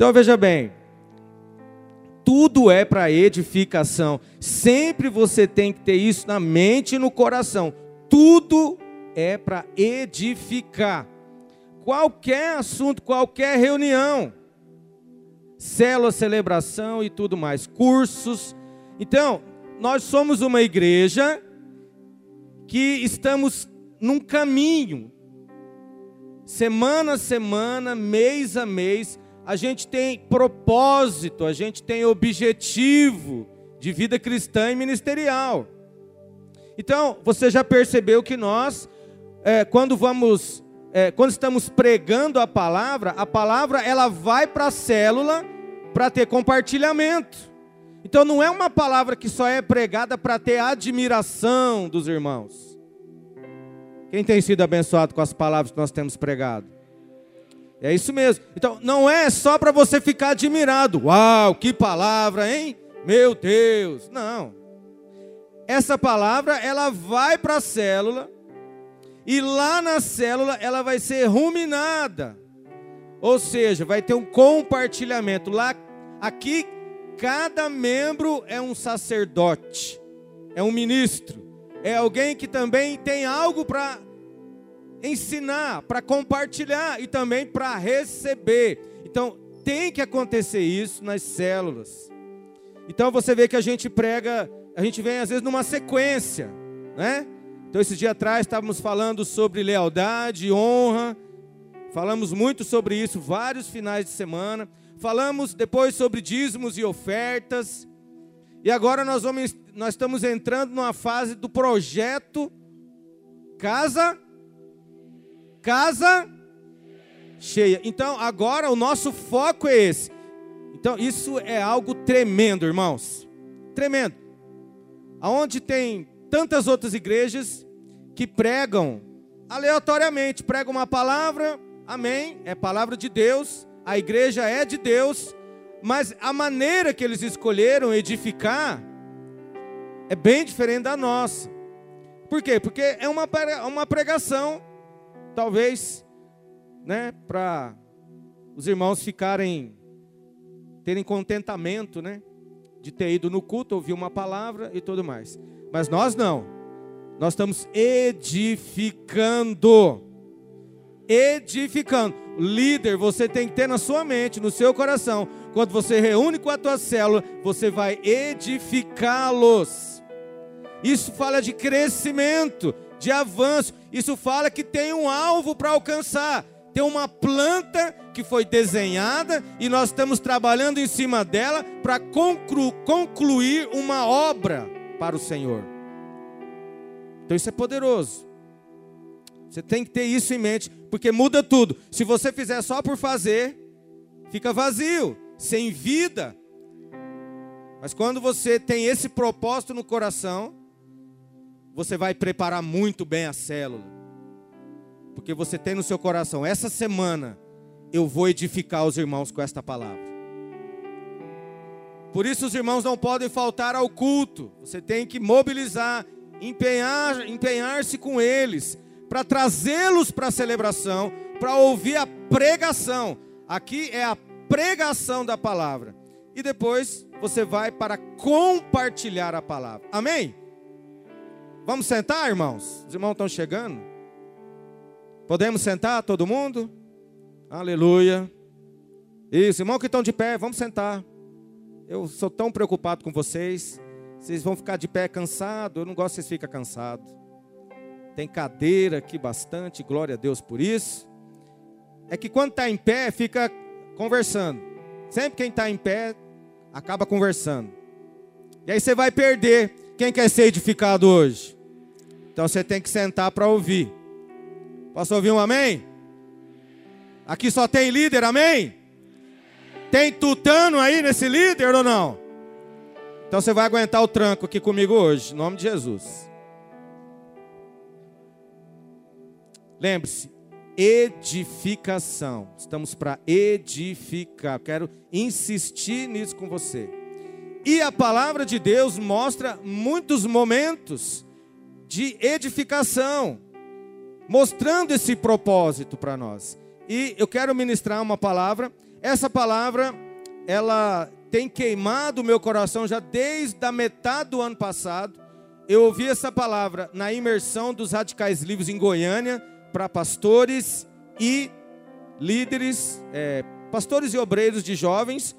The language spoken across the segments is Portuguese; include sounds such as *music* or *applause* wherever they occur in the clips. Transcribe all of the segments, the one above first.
Então veja bem, tudo é para edificação. Sempre você tem que ter isso na mente e no coração. Tudo é para edificar. Qualquer assunto, qualquer reunião, célula, celebração e tudo mais, cursos. Então, nós somos uma igreja que estamos num caminho, semana a semana, mês a mês, a gente tem propósito, a gente tem objetivo de vida cristã e ministerial. Então, você já percebeu que nós, é, quando vamos, é, quando estamos pregando a palavra, a palavra ela vai para a célula para ter compartilhamento. Então, não é uma palavra que só é pregada para ter admiração dos irmãos. Quem tem sido abençoado com as palavras que nós temos pregado? É isso mesmo. Então, não é só para você ficar admirado. Uau, que palavra, hein? Meu Deus. Não. Essa palavra, ela vai para a célula. E lá na célula, ela vai ser ruminada. Ou seja, vai ter um compartilhamento. Lá, aqui, cada membro é um sacerdote. É um ministro. É alguém que também tem algo para ensinar, para compartilhar e também para receber. Então, tem que acontecer isso nas células. Então você vê que a gente prega, a gente vem às vezes numa sequência, né? Então esse dia atrás estávamos falando sobre lealdade, honra, falamos muito sobre isso vários finais de semana. Falamos depois sobre dízimos e ofertas. E agora nós vamos nós estamos entrando numa fase do projeto Casa casa cheia. Então, agora o nosso foco é esse. Então, isso é algo tremendo, irmãos. Tremendo. Aonde tem tantas outras igrejas que pregam aleatoriamente, pregam uma palavra, amém, é palavra de Deus, a igreja é de Deus, mas a maneira que eles escolheram edificar é bem diferente da nossa. Por quê? Porque é uma, uma pregação talvez, né, para os irmãos ficarem terem contentamento, né, de ter ido no culto, ouvir uma palavra e tudo mais. Mas nós não. Nós estamos edificando. Edificando. Líder, você tem que ter na sua mente, no seu coração, quando você reúne com a tua célula, você vai edificá-los. Isso fala de crescimento, de avanço. Isso fala que tem um alvo para alcançar. Tem uma planta que foi desenhada e nós estamos trabalhando em cima dela para conclu concluir uma obra para o Senhor. Então isso é poderoso. Você tem que ter isso em mente, porque muda tudo. Se você fizer só por fazer, fica vazio, sem vida. Mas quando você tem esse propósito no coração, você vai preparar muito bem a célula. Porque você tem no seu coração, essa semana eu vou edificar os irmãos com esta palavra. Por isso os irmãos não podem faltar ao culto. Você tem que mobilizar, empenhar, empenhar-se com eles para trazê-los para a celebração, para ouvir a pregação. Aqui é a pregação da palavra. E depois você vai para compartilhar a palavra. Amém? Vamos sentar, irmãos? Os irmãos estão chegando. Podemos sentar, todo mundo? Aleluia. Isso, irmão que estão de pé, vamos sentar. Eu sou tão preocupado com vocês. Vocês vão ficar de pé cansado. Eu não gosto que vocês fiquem cansados. Tem cadeira aqui bastante, glória a Deus por isso. É que quando está em pé, fica conversando. Sempre quem está em pé acaba conversando. E aí você vai perder. Quem quer ser edificado hoje? Então você tem que sentar para ouvir. Posso ouvir um amém? Aqui só tem líder, amém? Tem tutano aí nesse líder ou não? Então você vai aguentar o tranco aqui comigo hoje, em nome de Jesus. Lembre-se, edificação. Estamos para edificar. Quero insistir nisso com você. E a palavra de Deus mostra muitos momentos de edificação, mostrando esse propósito para nós. E eu quero ministrar uma palavra. Essa palavra, ela tem queimado o meu coração já desde a metade do ano passado. Eu ouvi essa palavra na imersão dos radicais livres em Goiânia para pastores e líderes, é, pastores e obreiros de jovens.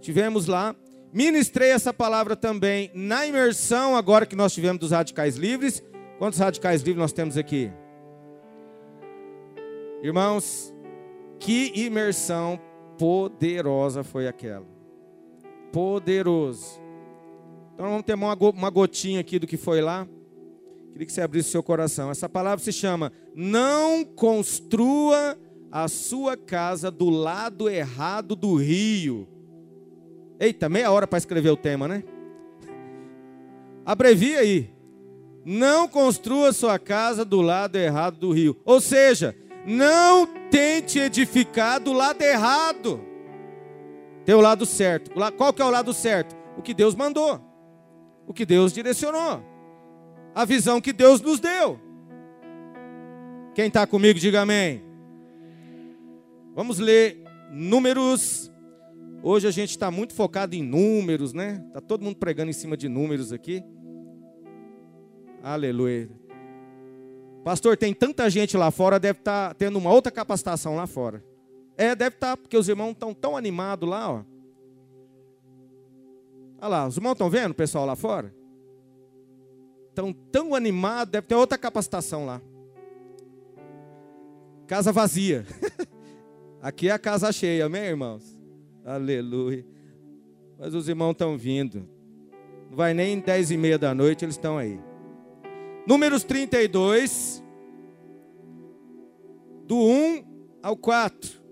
Tivemos lá. Ministrei essa palavra também na imersão, agora que nós tivemos dos radicais livres. Quantos radicais livres nós temos aqui? Irmãos, que imersão poderosa foi aquela. Poderoso. Então vamos ter uma gotinha aqui do que foi lá. Queria que você abrisse seu coração. Essa palavra se chama: Não construa a sua casa do lado errado do rio. Eita, meia hora para escrever o tema, né? Abrevia aí. Não construa sua casa do lado errado do rio. Ou seja, não tente edificar do lado errado. Tem o lado certo. Qual que é o lado certo? O que Deus mandou. O que Deus direcionou. A visão que Deus nos deu. Quem está comigo, diga amém. Vamos ler Números Hoje a gente está muito focado em números, né? Está todo mundo pregando em cima de números aqui. Aleluia. Pastor, tem tanta gente lá fora, deve estar tá tendo uma outra capacitação lá fora. É, deve estar, tá, porque os irmãos estão tão animados lá, ó. Olha lá, os irmãos estão vendo o pessoal lá fora? Estão tão animados, deve ter outra capacitação lá. Casa vazia. *laughs* Aqui é a casa cheia, amém, irmãos? Aleluia. Mas os irmãos estão vindo. Não vai nem dez e meia da noite, eles estão aí. Números 32, do 1 ao 4.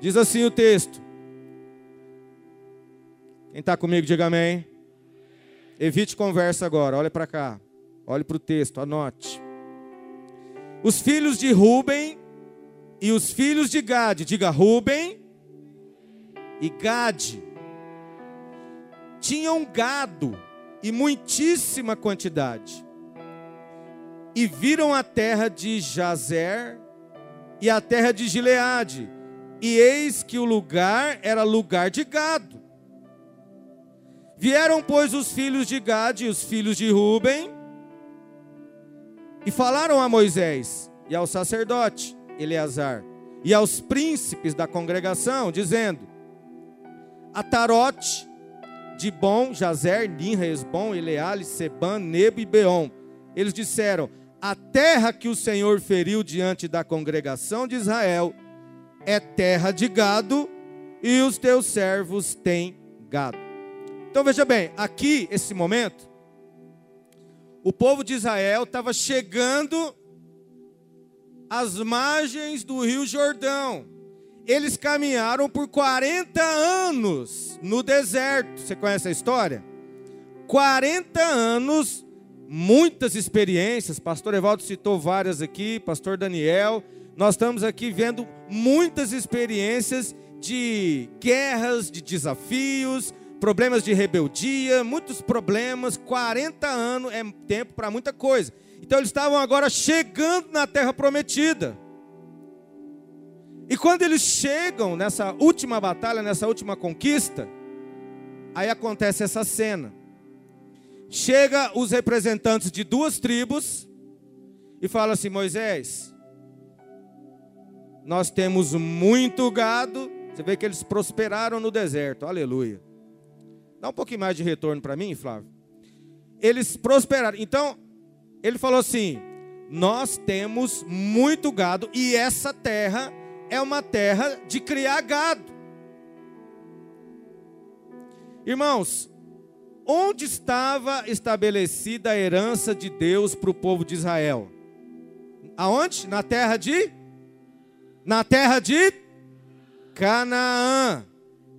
Diz assim o texto. Quem está comigo, diga amém. Evite conversa agora, olha para cá. Olhe para o texto, anote. Os filhos de Ruben e os filhos de Gade, diga Ruben e Gade, tinham gado e muitíssima quantidade. E viram a terra de Jazer e a terra de Gileade, e eis que o lugar era lugar de gado. Vieram, pois, os filhos de Gade e os filhos de Ruben, e falaram a Moisés e ao sacerdote: Eleazar, e aos príncipes da congregação, dizendo: Atarote, Dibon, Jazer, Ninra, Esbom, Eleale, Seban, Nebo e Beon. Eles disseram: A terra que o Senhor feriu diante da congregação de Israel é terra de gado, e os teus servos têm gado. Então veja bem, aqui, esse momento, o povo de Israel estava chegando às margens do Rio Jordão. Eles caminharam por 40 anos no deserto. Você conhece a história? 40 anos, muitas experiências. Pastor Evaldo citou várias aqui, pastor Daniel. Nós estamos aqui vendo muitas experiências de guerras, de desafios, problemas de rebeldia, muitos problemas. 40 anos é tempo para muita coisa. Então eles estavam agora chegando na terra prometida. E quando eles chegam nessa última batalha, nessa última conquista, aí acontece essa cena. Chega os representantes de duas tribos e fala assim: Moisés, nós temos muito gado. Você vê que eles prosperaram no deserto, aleluia. Dá um pouquinho mais de retorno para mim, Flávio. Eles prosperaram. Então, ele falou assim: Nós temos muito gado e essa terra é uma terra de criar gado. Irmãos, onde estava estabelecida a herança de Deus para o povo de Israel? Aonde? Na terra de? Na terra de Canaã.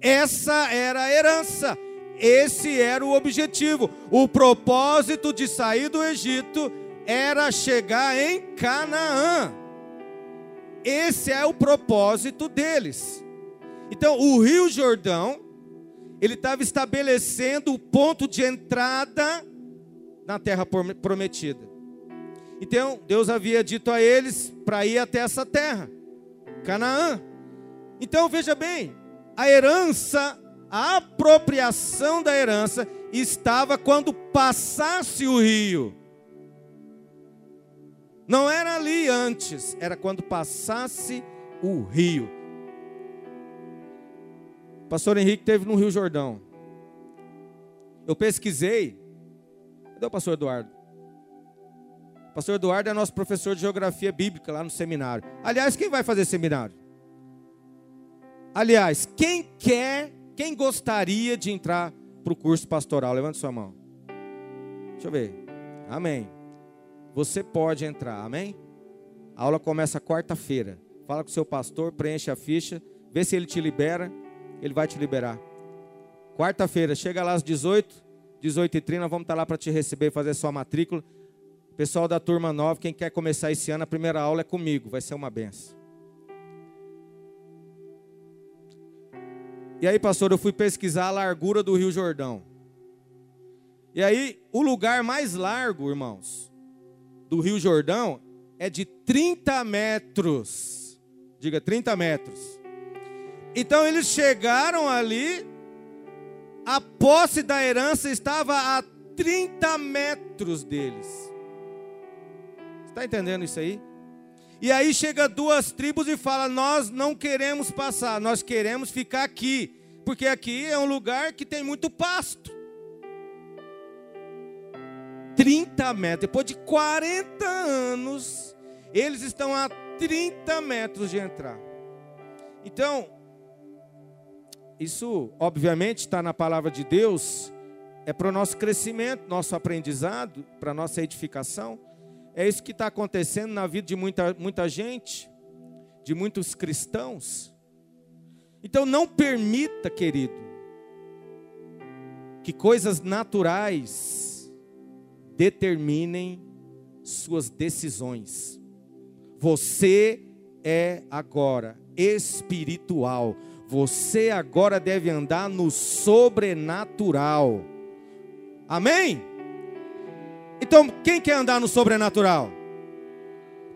Essa era a herança. Esse era o objetivo. O propósito de sair do Egito era chegar em Canaã. Esse é o propósito deles. Então, o Rio Jordão, ele estava estabelecendo o ponto de entrada na terra prometida. Então, Deus havia dito a eles para ir até essa terra, Canaã. Então veja bem, a herança, a apropriação da herança estava quando passasse o rio. Não era ali antes, era quando passasse o rio. O pastor Henrique teve no Rio Jordão. Eu pesquisei. Cadê o pastor Eduardo? O pastor Eduardo é nosso professor de geografia bíblica lá no seminário. Aliás, quem vai fazer seminário? Aliás, quem quer, quem gostaria de entrar para o curso pastoral? Levante sua mão. Deixa eu ver. Amém. Você pode entrar, amém? A aula começa quarta-feira. Fala com o seu pastor, preenche a ficha, vê se ele te libera, ele vai te liberar. Quarta-feira, chega lá às 18, 18 e 30, nós vamos estar lá para te receber, fazer sua matrícula. Pessoal da turma 9, quem quer começar esse ano, a primeira aula é comigo, vai ser uma benção. E aí, pastor, eu fui pesquisar a largura do Rio Jordão. E aí, o lugar mais largo, irmãos, do Rio Jordão é de 30 metros. Diga 30 metros. Então eles chegaram ali, a posse da herança estava a 30 metros deles. Está entendendo isso aí? E aí chega duas tribos e fala: Nós não queremos passar, nós queremos ficar aqui, porque aqui é um lugar que tem muito pasto. 30 metros, depois de 40 anos, eles estão a 30 metros de entrar. Então, isso obviamente está na palavra de Deus, é para o nosso crescimento, nosso aprendizado, para a nossa edificação. É isso que está acontecendo na vida de muita, muita gente, de muitos cristãos. Então não permita, querido, que coisas naturais determinem suas decisões. Você é agora espiritual. Você agora deve andar no sobrenatural. Amém? Então, quem quer andar no sobrenatural?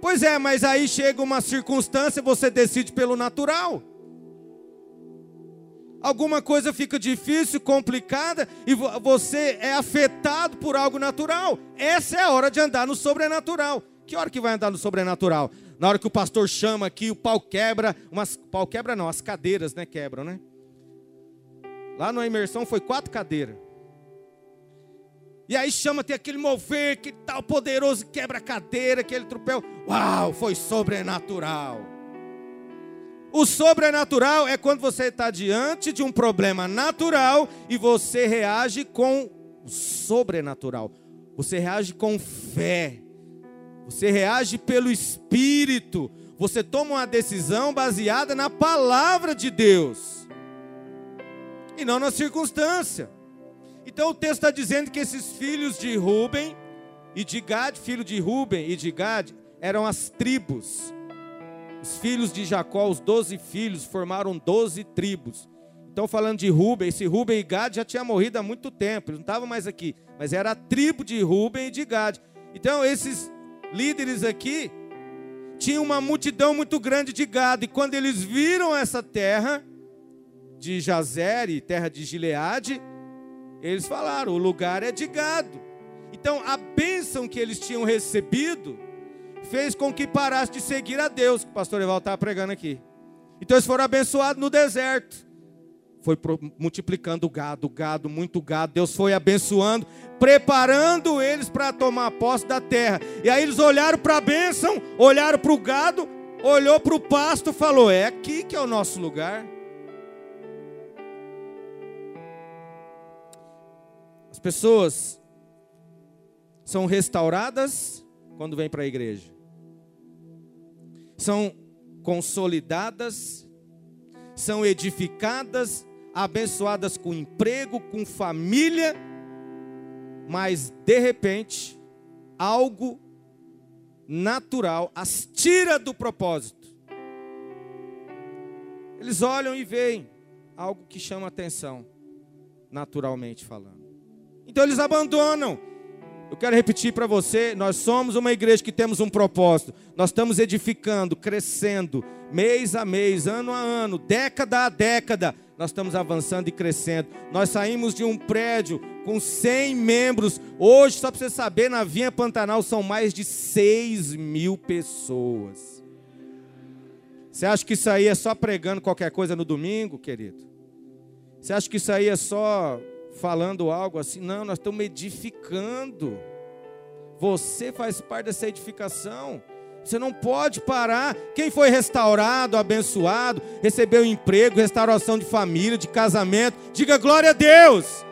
Pois é, mas aí chega uma circunstância e você decide pelo natural. Alguma coisa fica difícil, complicada e você é afetado por algo natural. Essa é a hora de andar no sobrenatural. Que hora que vai andar no sobrenatural? Na hora que o pastor chama aqui, o pau quebra, umas pau quebra não, as cadeiras, né, quebram, né? Lá na imersão foi quatro cadeiras. E aí chama, tem aquele mover que tal poderoso, quebra a cadeira, aquele trupel. Uau, foi sobrenatural. O sobrenatural é quando você está diante de um problema natural e você reage com o sobrenatural. Você reage com fé. Você reage pelo Espírito. Você toma uma decisão baseada na palavra de Deus e não na circunstância. Então o texto está dizendo que esses filhos de Ruben e de Gad, filho de Ruben e de Gad, eram as tribos. Os filhos de Jacó, os doze filhos, formaram doze tribos. Então, falando de Ruben, esse Ruben e Gad já tinha morrido há muito tempo, eles não estavam mais aqui, mas era a tribo de Ruben e de Gad. Então, esses líderes aqui tinham uma multidão muito grande de gado, e quando eles viram essa terra de Jazer e terra de Gileade, eles falaram: o lugar é de gado. Então a bênção que eles tinham recebido fez com que parasse de seguir a Deus, que o pastor Eval estava pregando aqui. Então eles foram abençoados no deserto. Foi multiplicando gado, gado, muito gado. Deus foi abençoando, preparando eles para tomar posse da terra. E aí eles olharam para a bênção, olharam para o gado, olhou para o pasto, falou: é aqui que é o nosso lugar. Pessoas são restauradas quando vêm para a igreja, são consolidadas, são edificadas, abençoadas com emprego, com família, mas de repente, algo natural as tira do propósito. Eles olham e veem algo que chama atenção, naturalmente falando. Então eles abandonam. Eu quero repetir para você: nós somos uma igreja que temos um propósito. Nós estamos edificando, crescendo, mês a mês, ano a ano, década a década. Nós estamos avançando e crescendo. Nós saímos de um prédio com 100 membros. Hoje, só para você saber, na Vinha Pantanal são mais de 6 mil pessoas. Você acha que isso aí é só pregando qualquer coisa no domingo, querido? Você acha que isso aí é só falando algo assim. Não, nós estamos edificando. Você faz parte dessa edificação. Você não pode parar. Quem foi restaurado, abençoado, recebeu emprego, restauração de família, de casamento, diga glória a Deus.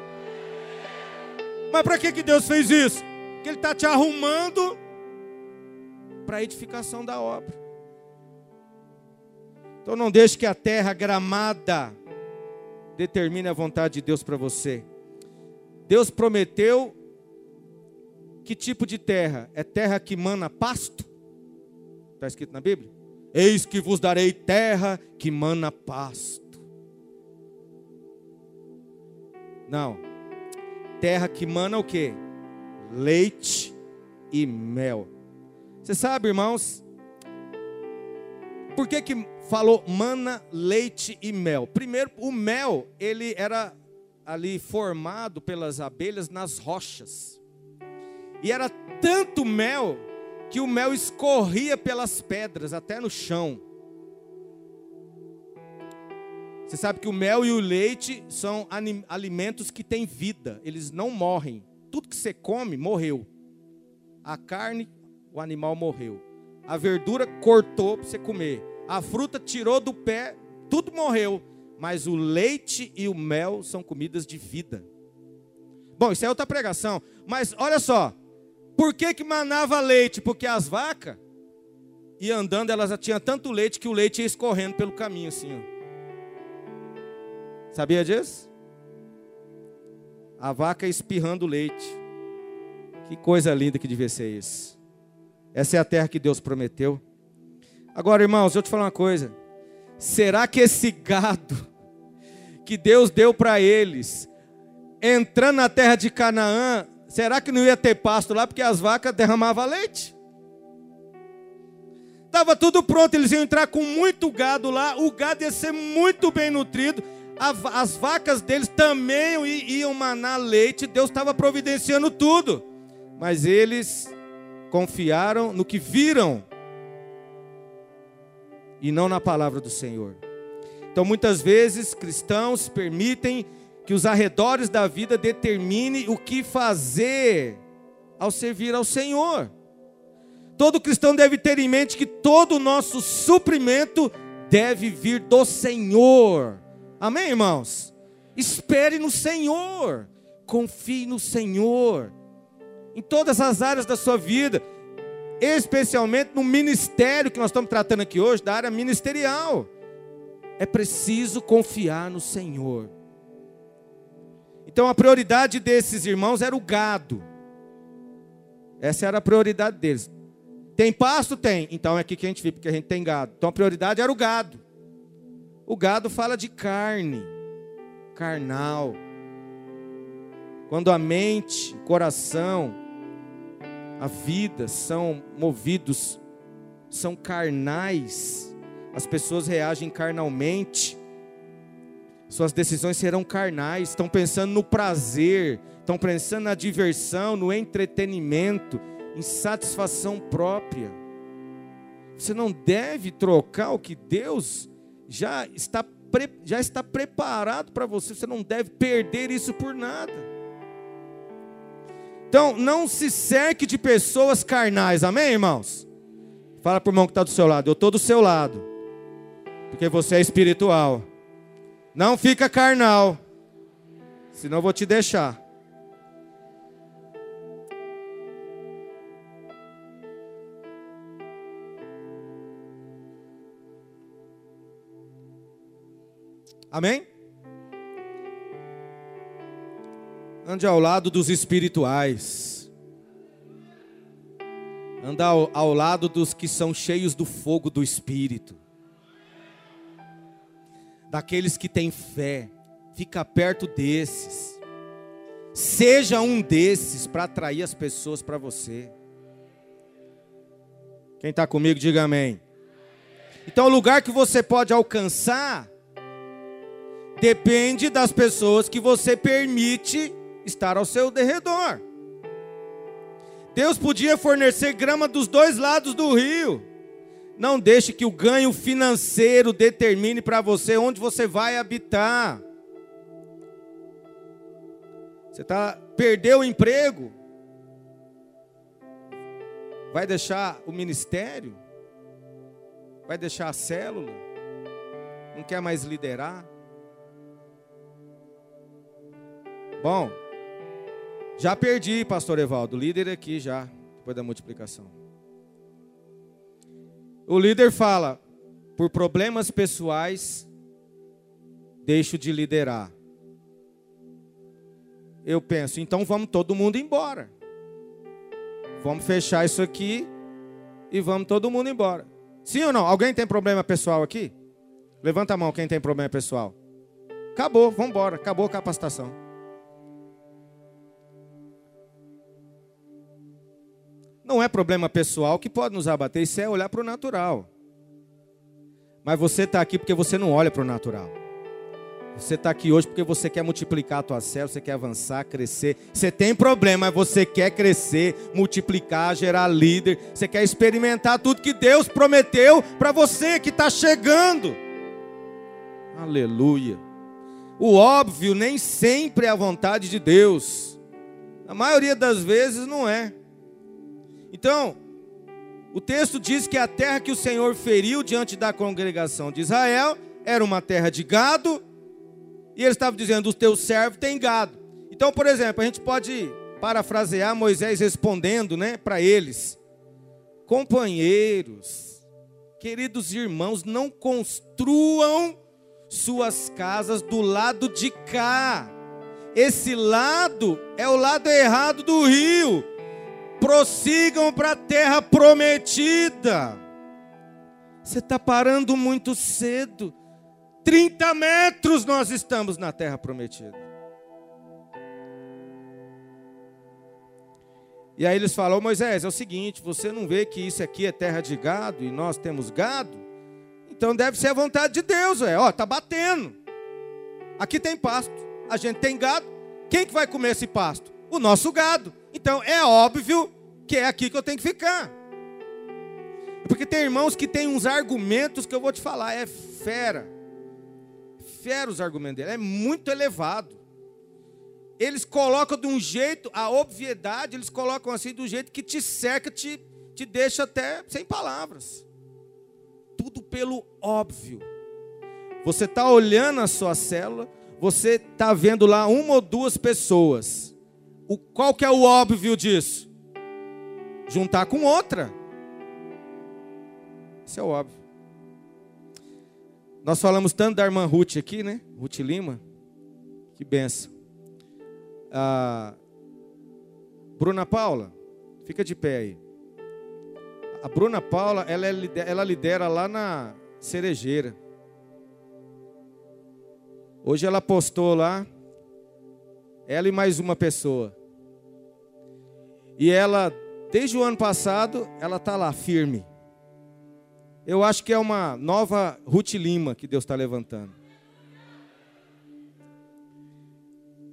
Mas para que, que Deus fez isso? Porque Ele está te arrumando para a edificação da obra. Então não deixe que a terra gramada determine a vontade de Deus para você. Deus prometeu que tipo de terra? É terra que mana pasto? Está escrito na Bíblia? Eis que vos darei terra que mana pasto. Não. Terra que mana o que? Leite e mel. Você sabe, irmãos, por que, que falou mana, leite e mel? Primeiro, o mel, ele era ali formado pelas abelhas nas rochas. E era tanto mel que o mel escorria pelas pedras até no chão. Você sabe que o mel e o leite são alimentos que têm vida, eles não morrem. Tudo que você come morreu. A carne, o animal morreu. A verdura cortou para você comer. A fruta tirou do pé, tudo morreu mas o leite e o mel são comidas de vida. Bom, isso é outra pregação, mas olha só, por que que manava leite? Porque as vacas iam andando, elas tinham tanto leite que o leite ia escorrendo pelo caminho assim, ó. Sabia disso? A vaca espirrando leite. Que coisa linda que devia ser isso. Essa é a terra que Deus prometeu. Agora, irmãos, eu te falar uma coisa. Será que esse gado que Deus deu para eles, entrando na terra de Canaã, será que não ia ter pasto lá porque as vacas derramavam leite? Estava tudo pronto, eles iam entrar com muito gado lá, o gado ia ser muito bem nutrido, as vacas deles também iam manar leite, Deus estava providenciando tudo, mas eles confiaram no que viram e não na palavra do Senhor. Então, muitas vezes, cristãos permitem que os arredores da vida determinem o que fazer ao servir ao Senhor. Todo cristão deve ter em mente que todo o nosso suprimento deve vir do Senhor. Amém, irmãos? Espere no Senhor, confie no Senhor, em todas as áreas da sua vida, especialmente no ministério que nós estamos tratando aqui hoje, da área ministerial é preciso confiar no Senhor. Então a prioridade desses irmãos era o gado. Essa era a prioridade deles. Tem pasto? Tem. Então é aqui que a gente vive, porque a gente tem gado. Então a prioridade era o gado. O gado fala de carne, carnal. Quando a mente, o coração, a vida são movidos, são carnais, as pessoas reagem carnalmente, suas decisões serão carnais, estão pensando no prazer, estão pensando na diversão, no entretenimento, em satisfação própria. Você não deve trocar o que Deus já está, já está preparado para você, você não deve perder isso por nada. Então, não se cerque de pessoas carnais, amém, irmãos? Fala para o irmão que está do seu lado, eu estou do seu lado porque você é espiritual. Não fica carnal, senão eu vou te deixar. Amém? Ande ao lado dos espirituais. Ande ao, ao lado dos que são cheios do fogo do Espírito daqueles que têm fé. Fica perto desses. Seja um desses para atrair as pessoas para você. Quem está comigo, diga amém. Então, o lugar que você pode alcançar depende das pessoas que você permite estar ao seu derredor. Deus podia fornecer grama dos dois lados do rio. Não deixe que o ganho financeiro determine para você onde você vai habitar. Você tá perdeu o emprego? Vai deixar o ministério? Vai deixar a célula? Não quer mais liderar? Bom, já perdi, pastor Evaldo, líder aqui já, depois da multiplicação. O líder fala: por problemas pessoais, deixo de liderar. Eu penso, então vamos todo mundo embora. Vamos fechar isso aqui e vamos todo mundo embora. Sim ou não? Alguém tem problema pessoal aqui? Levanta a mão quem tem problema pessoal. Acabou, vamos embora. Acabou a capacitação. Não é problema pessoal que pode nos abater, isso é olhar para o natural. Mas você está aqui porque você não olha para o natural. Você está aqui hoje porque você quer multiplicar a tua célula, você quer avançar, crescer. Você tem problema, mas você quer crescer, multiplicar, gerar líder. Você quer experimentar tudo que Deus prometeu para você que está chegando. Aleluia. O óbvio nem sempre é a vontade de Deus. A maioria das vezes não é. Então, o texto diz que a terra que o Senhor feriu diante da congregação de Israel era uma terra de gado, e ele estava dizendo: os teus servos têm gado. Então, por exemplo, a gente pode parafrasear Moisés respondendo né, para eles: companheiros, queridos irmãos, não construam suas casas do lado de cá. Esse lado é o lado errado do rio prossigam para a terra prometida. Você está parando muito cedo. 30 metros nós estamos na terra prometida. E aí eles falam, Moisés, é o seguinte, você não vê que isso aqui é terra de gado e nós temos gado? Então deve ser a vontade de Deus, é. Ó, tá batendo. Aqui tem pasto, a gente tem gado. Quem que vai comer esse pasto? O nosso gado. Então é óbvio que é aqui que eu tenho que ficar. Porque tem irmãos que têm uns argumentos que eu vou te falar, é fera. Fera os argumentos dele, é muito elevado. Eles colocam de um jeito, a obviedade, eles colocam assim do jeito que te cerca, te, te deixa até sem palavras. Tudo pelo óbvio. Você está olhando a sua célula, você está vendo lá uma ou duas pessoas. O, qual que é o óbvio disso? Juntar com outra. Isso é óbvio. Nós falamos tanto da irmã Ruth aqui, né? Ruth Lima. Que benção. Ah, Bruna Paula, fica de pé aí. A Bruna Paula, ela, é, ela lidera lá na Cerejeira. Hoje ela postou lá, ela e mais uma pessoa. E ela, desde o ano passado, ela está lá, firme. Eu acho que é uma nova Ruth Lima que Deus está levantando.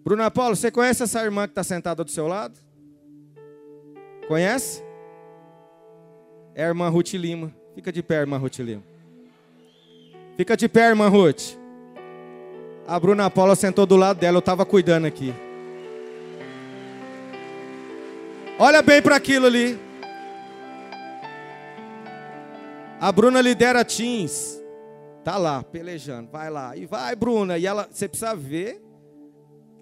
Bruna Paulo, você conhece essa irmã que está sentada do seu lado? Conhece? É a irmã Ruth Lima. Fica de pé, irmã Ruth Lima. Fica de pé, irmã Ruth. A Bruna Paula sentou do lado dela, eu estava cuidando aqui. Olha bem para aquilo ali. A Bruna lidera teens. Tá lá, pelejando. Vai lá. E vai, Bruna. E ela, você precisa ver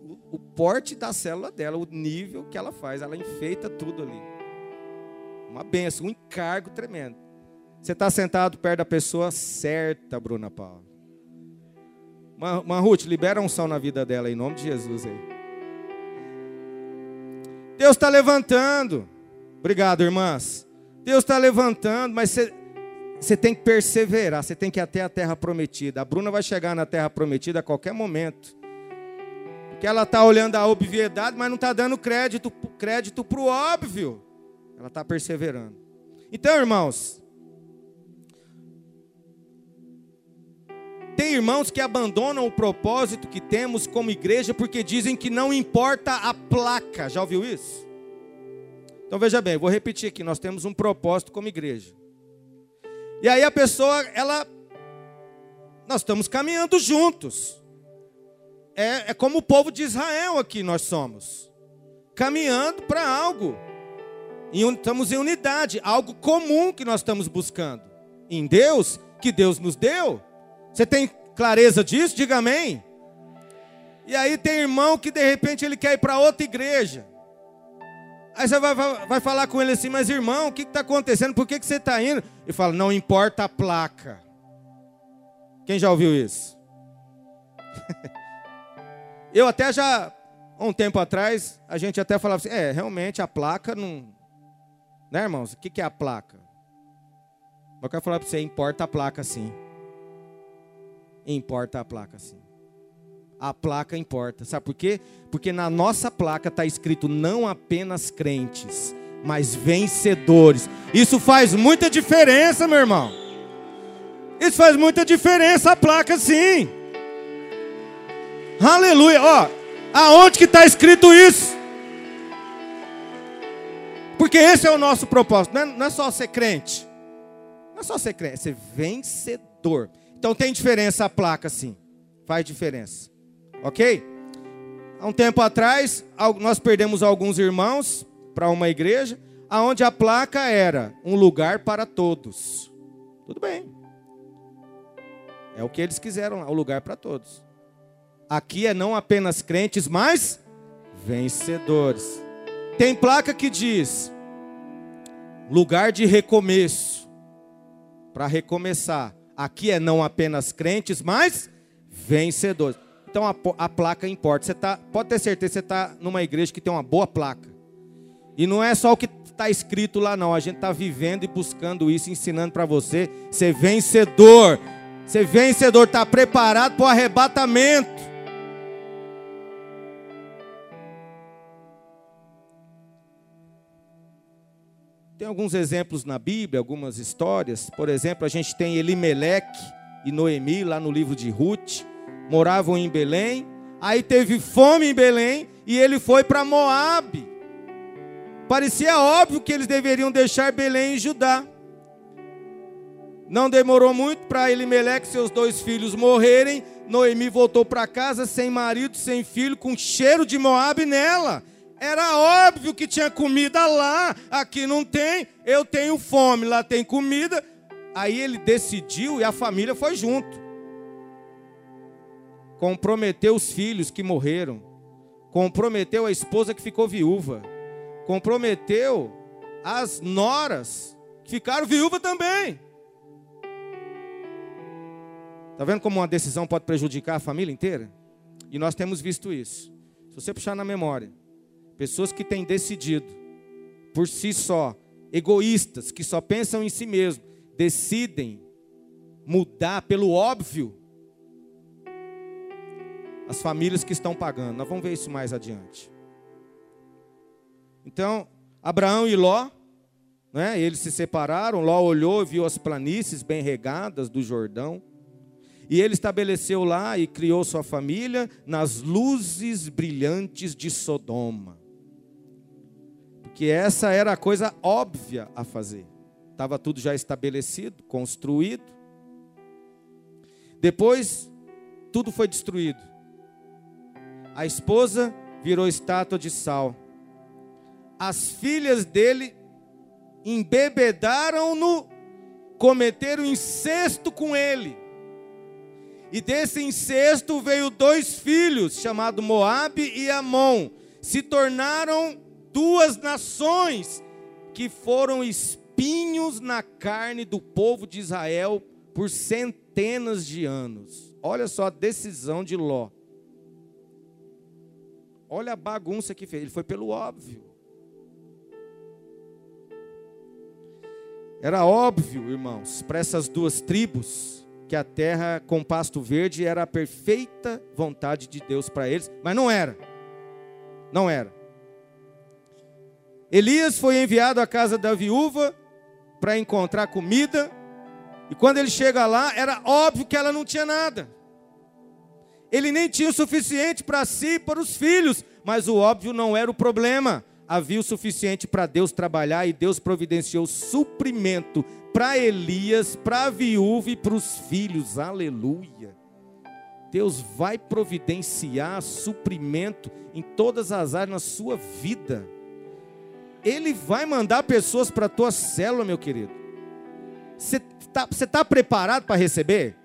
o, o porte da célula dela, o nível que ela faz. Ela enfeita tudo ali. Uma benção, um encargo tremendo. Você está sentado perto da pessoa certa, Bruna Paula. Ruth, libera um som na vida dela, em nome de Jesus aí. Deus está levantando. Obrigado, irmãs. Deus está levantando, mas você tem que perseverar, você tem que ir até a terra prometida. A Bruna vai chegar na terra prometida a qualquer momento. Porque ela está olhando a obviedade, mas não está dando crédito crédito para o óbvio. Ela está perseverando. Então, irmãos, tem irmãos que abandonam o propósito que temos como igreja porque dizem que não importa a placa. Já ouviu isso? Então veja bem, vou repetir aqui, nós temos um propósito como igreja. E aí a pessoa, ela nós estamos caminhando juntos. É, é como o povo de Israel aqui nós somos. Caminhando para algo. Estamos em unidade, algo comum que nós estamos buscando. Em Deus, que Deus nos deu. Você tem clareza disso? Diga amém. E aí tem irmão que de repente ele quer ir para outra igreja. Aí você vai, vai, vai, falar com ele assim, mas irmão, o que está acontecendo? Por que, que você está indo? Ele fala, não importa a placa. Quem já ouviu isso? *laughs* Eu até já, um tempo atrás, a gente até falava assim, é, realmente a placa não. Né, irmãos? O que é a placa? Eu quero falar para você, importa a placa sim. Importa a placa sim. A placa importa. Sabe por quê? Porque na nossa placa está escrito não apenas crentes, mas vencedores. Isso faz muita diferença, meu irmão. Isso faz muita diferença a placa, sim. Aleluia. Ó, aonde que está escrito isso? Porque esse é o nosso propósito. Não é, não é só ser crente. Não é só ser crente, é ser vencedor. Então tem diferença a placa, sim. Faz diferença. Ok? Há um tempo atrás, nós perdemos alguns irmãos para uma igreja, aonde a placa era um lugar para todos. Tudo bem. É o que eles quiseram lá, o lugar para todos. Aqui é não apenas crentes, mas vencedores. Tem placa que diz: lugar de recomeço. Para recomeçar. Aqui é não apenas crentes, mas vencedores. Então a, a placa importa. Você tá, pode ter certeza que você está numa igreja que tem uma boa placa. E não é só o que está escrito lá, não. A gente está vivendo e buscando isso, ensinando para você ser vencedor. Ser vencedor, está preparado para o arrebatamento. Tem alguns exemplos na Bíblia, algumas histórias. Por exemplo, a gente tem Elimeleque e Noemi, lá no livro de Ruth moravam em Belém. Aí teve fome em Belém e ele foi para Moabe. Parecia óbvio que eles deveriam deixar Belém e Judá. Não demorou muito para Elimeleque e seus dois filhos morrerem. Noemi voltou para casa sem marido, sem filho, com cheiro de Moabe nela. Era óbvio que tinha comida lá, aqui não tem. Eu tenho fome, lá tem comida. Aí ele decidiu e a família foi junto comprometeu os filhos que morreram, comprometeu a esposa que ficou viúva, comprometeu as noras que ficaram viúvas também. Está vendo como uma decisão pode prejudicar a família inteira? E nós temos visto isso. Se você puxar na memória, pessoas que têm decidido por si só, egoístas, que só pensam em si mesmo, decidem mudar pelo óbvio as famílias que estão pagando. Nós vamos ver isso mais adiante. Então, Abraão e Ló, né, eles se separaram. Ló olhou e viu as planícies bem regadas do Jordão. E ele estabeleceu lá e criou sua família nas luzes brilhantes de Sodoma. Porque essa era a coisa óbvia a fazer. Estava tudo já estabelecido, construído. Depois, tudo foi destruído. A esposa virou estátua de sal. As filhas dele embebedaram-no, cometeram incesto com ele. E desse incesto veio dois filhos, chamados Moabe e Amon. Se tornaram duas nações que foram espinhos na carne do povo de Israel por centenas de anos. Olha só a decisão de Ló. Olha a bagunça que fez. Ele foi pelo óbvio. Era óbvio, irmãos, para essas duas tribos que a terra com pasto verde era a perfeita vontade de Deus para eles, mas não era. Não era. Elias foi enviado à casa da viúva para encontrar comida, e quando ele chega lá, era óbvio que ela não tinha nada. Ele nem tinha o suficiente para si e para os filhos, mas o óbvio não era o problema. Havia o suficiente para Deus trabalhar e Deus providenciou suprimento para Elias, para a viúva e para os filhos. Aleluia. Deus vai providenciar suprimento em todas as áreas na sua vida. Ele vai mandar pessoas para a tua célula, meu querido. Você está tá preparado para receber?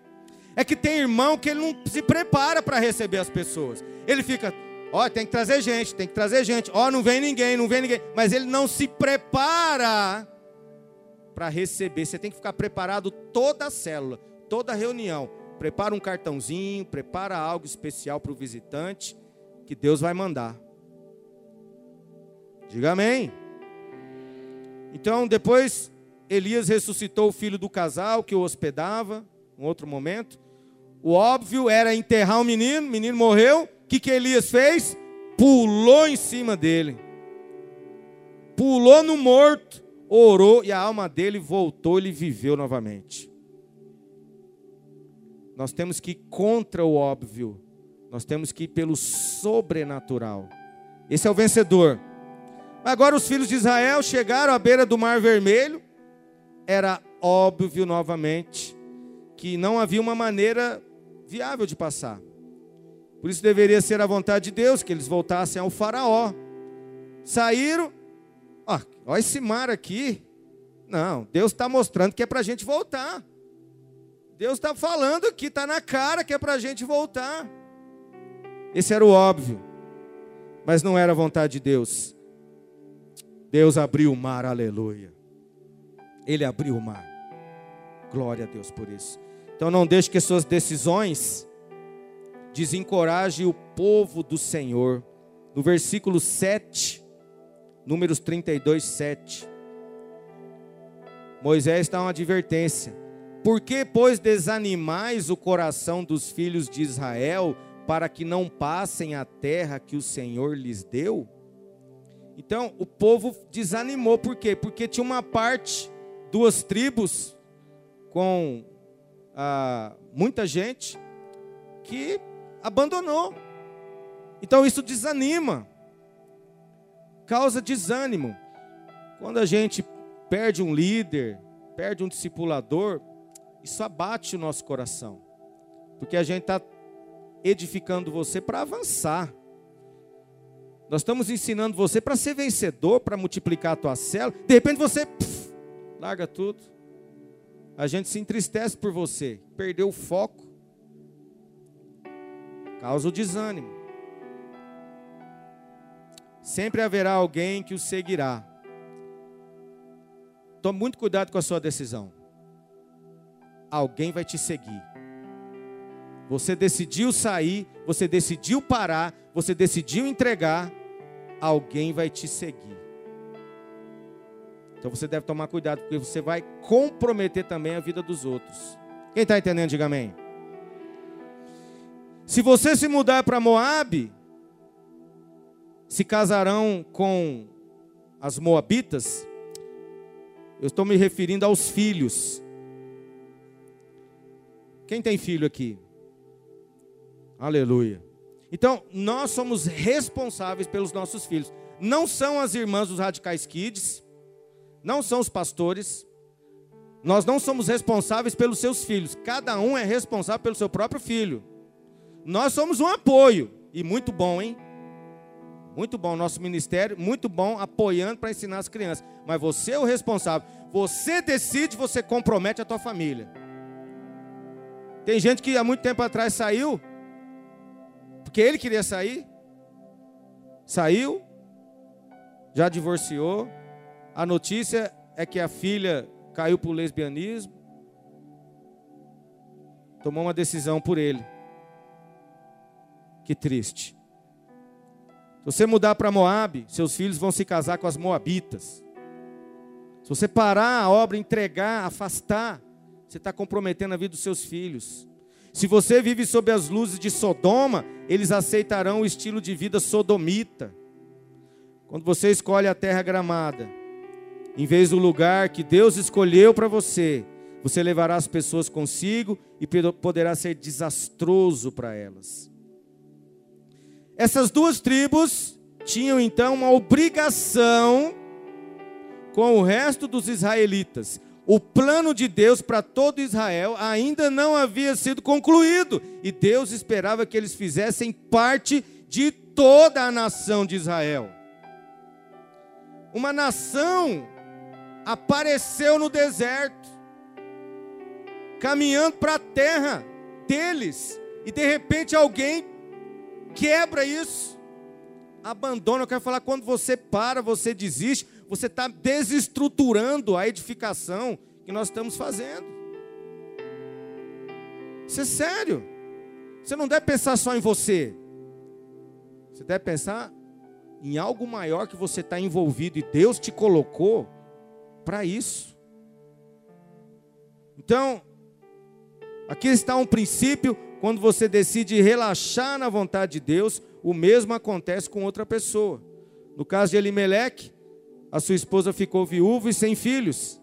É que tem irmão que ele não se prepara para receber as pessoas. Ele fica, ó, tem que trazer gente, tem que trazer gente. Ó, não vem ninguém, não vem ninguém. Mas ele não se prepara para receber. Você tem que ficar preparado toda a célula, toda a reunião. Prepara um cartãozinho, prepara algo especial para o visitante que Deus vai mandar. Diga amém. Então, depois Elias ressuscitou o filho do casal que o hospedava, um outro momento. O óbvio era enterrar o menino, o menino morreu. O que, que Elias fez? Pulou em cima dele. Pulou no morto, orou e a alma dele voltou, ele viveu novamente. Nós temos que ir contra o óbvio. Nós temos que ir pelo sobrenatural. Esse é o vencedor. Agora os filhos de Israel chegaram à beira do Mar Vermelho. Era óbvio novamente que não havia uma maneira viável de passar. Por isso deveria ser a vontade de Deus que eles voltassem ao faraó. Saíram, ó, ó esse mar aqui. Não, Deus está mostrando que é para a gente voltar. Deus está falando que está na cara que é para a gente voltar. Esse era o óbvio, mas não era a vontade de Deus. Deus abriu o mar, aleluia. Ele abriu o mar. Glória a Deus por isso. Então não deixe que suas decisões desencorajem o povo do Senhor. No versículo 7, Números 32, 7. Moisés dá uma advertência. Por que, pois, desanimais o coração dos filhos de Israel para que não passem a terra que o Senhor lhes deu? Então, o povo desanimou, por quê? Porque tinha uma parte, duas tribos, com ah, muita gente que abandonou. Então isso desanima, causa desânimo. Quando a gente perde um líder, perde um discipulador, isso abate o nosso coração, porque a gente está edificando você para avançar. Nós estamos ensinando você para ser vencedor, para multiplicar a tua célula. De repente você pff, larga tudo a gente se entristece por você, perdeu o foco, causa o desânimo. Sempre haverá alguém que o seguirá. Tome muito cuidado com a sua decisão. Alguém vai te seguir. Você decidiu sair, você decidiu parar, você decidiu entregar, alguém vai te seguir. Então você deve tomar cuidado, porque você vai comprometer também a vida dos outros. Quem está entendendo, diga amém. Se você se mudar para Moab, se casarão com as moabitas, eu estou me referindo aos filhos. Quem tem filho aqui? Aleluia. Então, nós somos responsáveis pelos nossos filhos. Não são as irmãs dos radicais kids, não são os pastores. Nós não somos responsáveis pelos seus filhos. Cada um é responsável pelo seu próprio filho. Nós somos um apoio. E muito bom, hein? Muito bom nosso ministério, muito bom apoiando para ensinar as crianças. Mas você é o responsável. Você decide, você compromete a tua família. Tem gente que há muito tempo atrás saiu porque ele queria sair. Saiu, já divorciou, a notícia é que a filha caiu para o lesbianismo, tomou uma decisão por ele. Que triste. Se você mudar para Moab, seus filhos vão se casar com as moabitas. Se você parar a obra, entregar, afastar, você está comprometendo a vida dos seus filhos. Se você vive sob as luzes de Sodoma, eles aceitarão o estilo de vida sodomita. Quando você escolhe a terra gramada, em vez do lugar que Deus escolheu para você, você levará as pessoas consigo e poderá ser desastroso para elas. Essas duas tribos tinham então uma obrigação com o resto dos israelitas. O plano de Deus para todo Israel ainda não havia sido concluído, e Deus esperava que eles fizessem parte de toda a nação de Israel. Uma nação apareceu no deserto, caminhando para a terra deles, e de repente alguém quebra isso, abandona. Eu quero falar, quando você para, você desiste, você está desestruturando a edificação que nós estamos fazendo. Isso é sério. Você não deve pensar só em você. Você deve pensar em algo maior que você está envolvido e Deus te colocou para isso. Então, aqui está um princípio: quando você decide relaxar na vontade de Deus, o mesmo acontece com outra pessoa. No caso de Elimeleque, a sua esposa ficou viúva e sem filhos.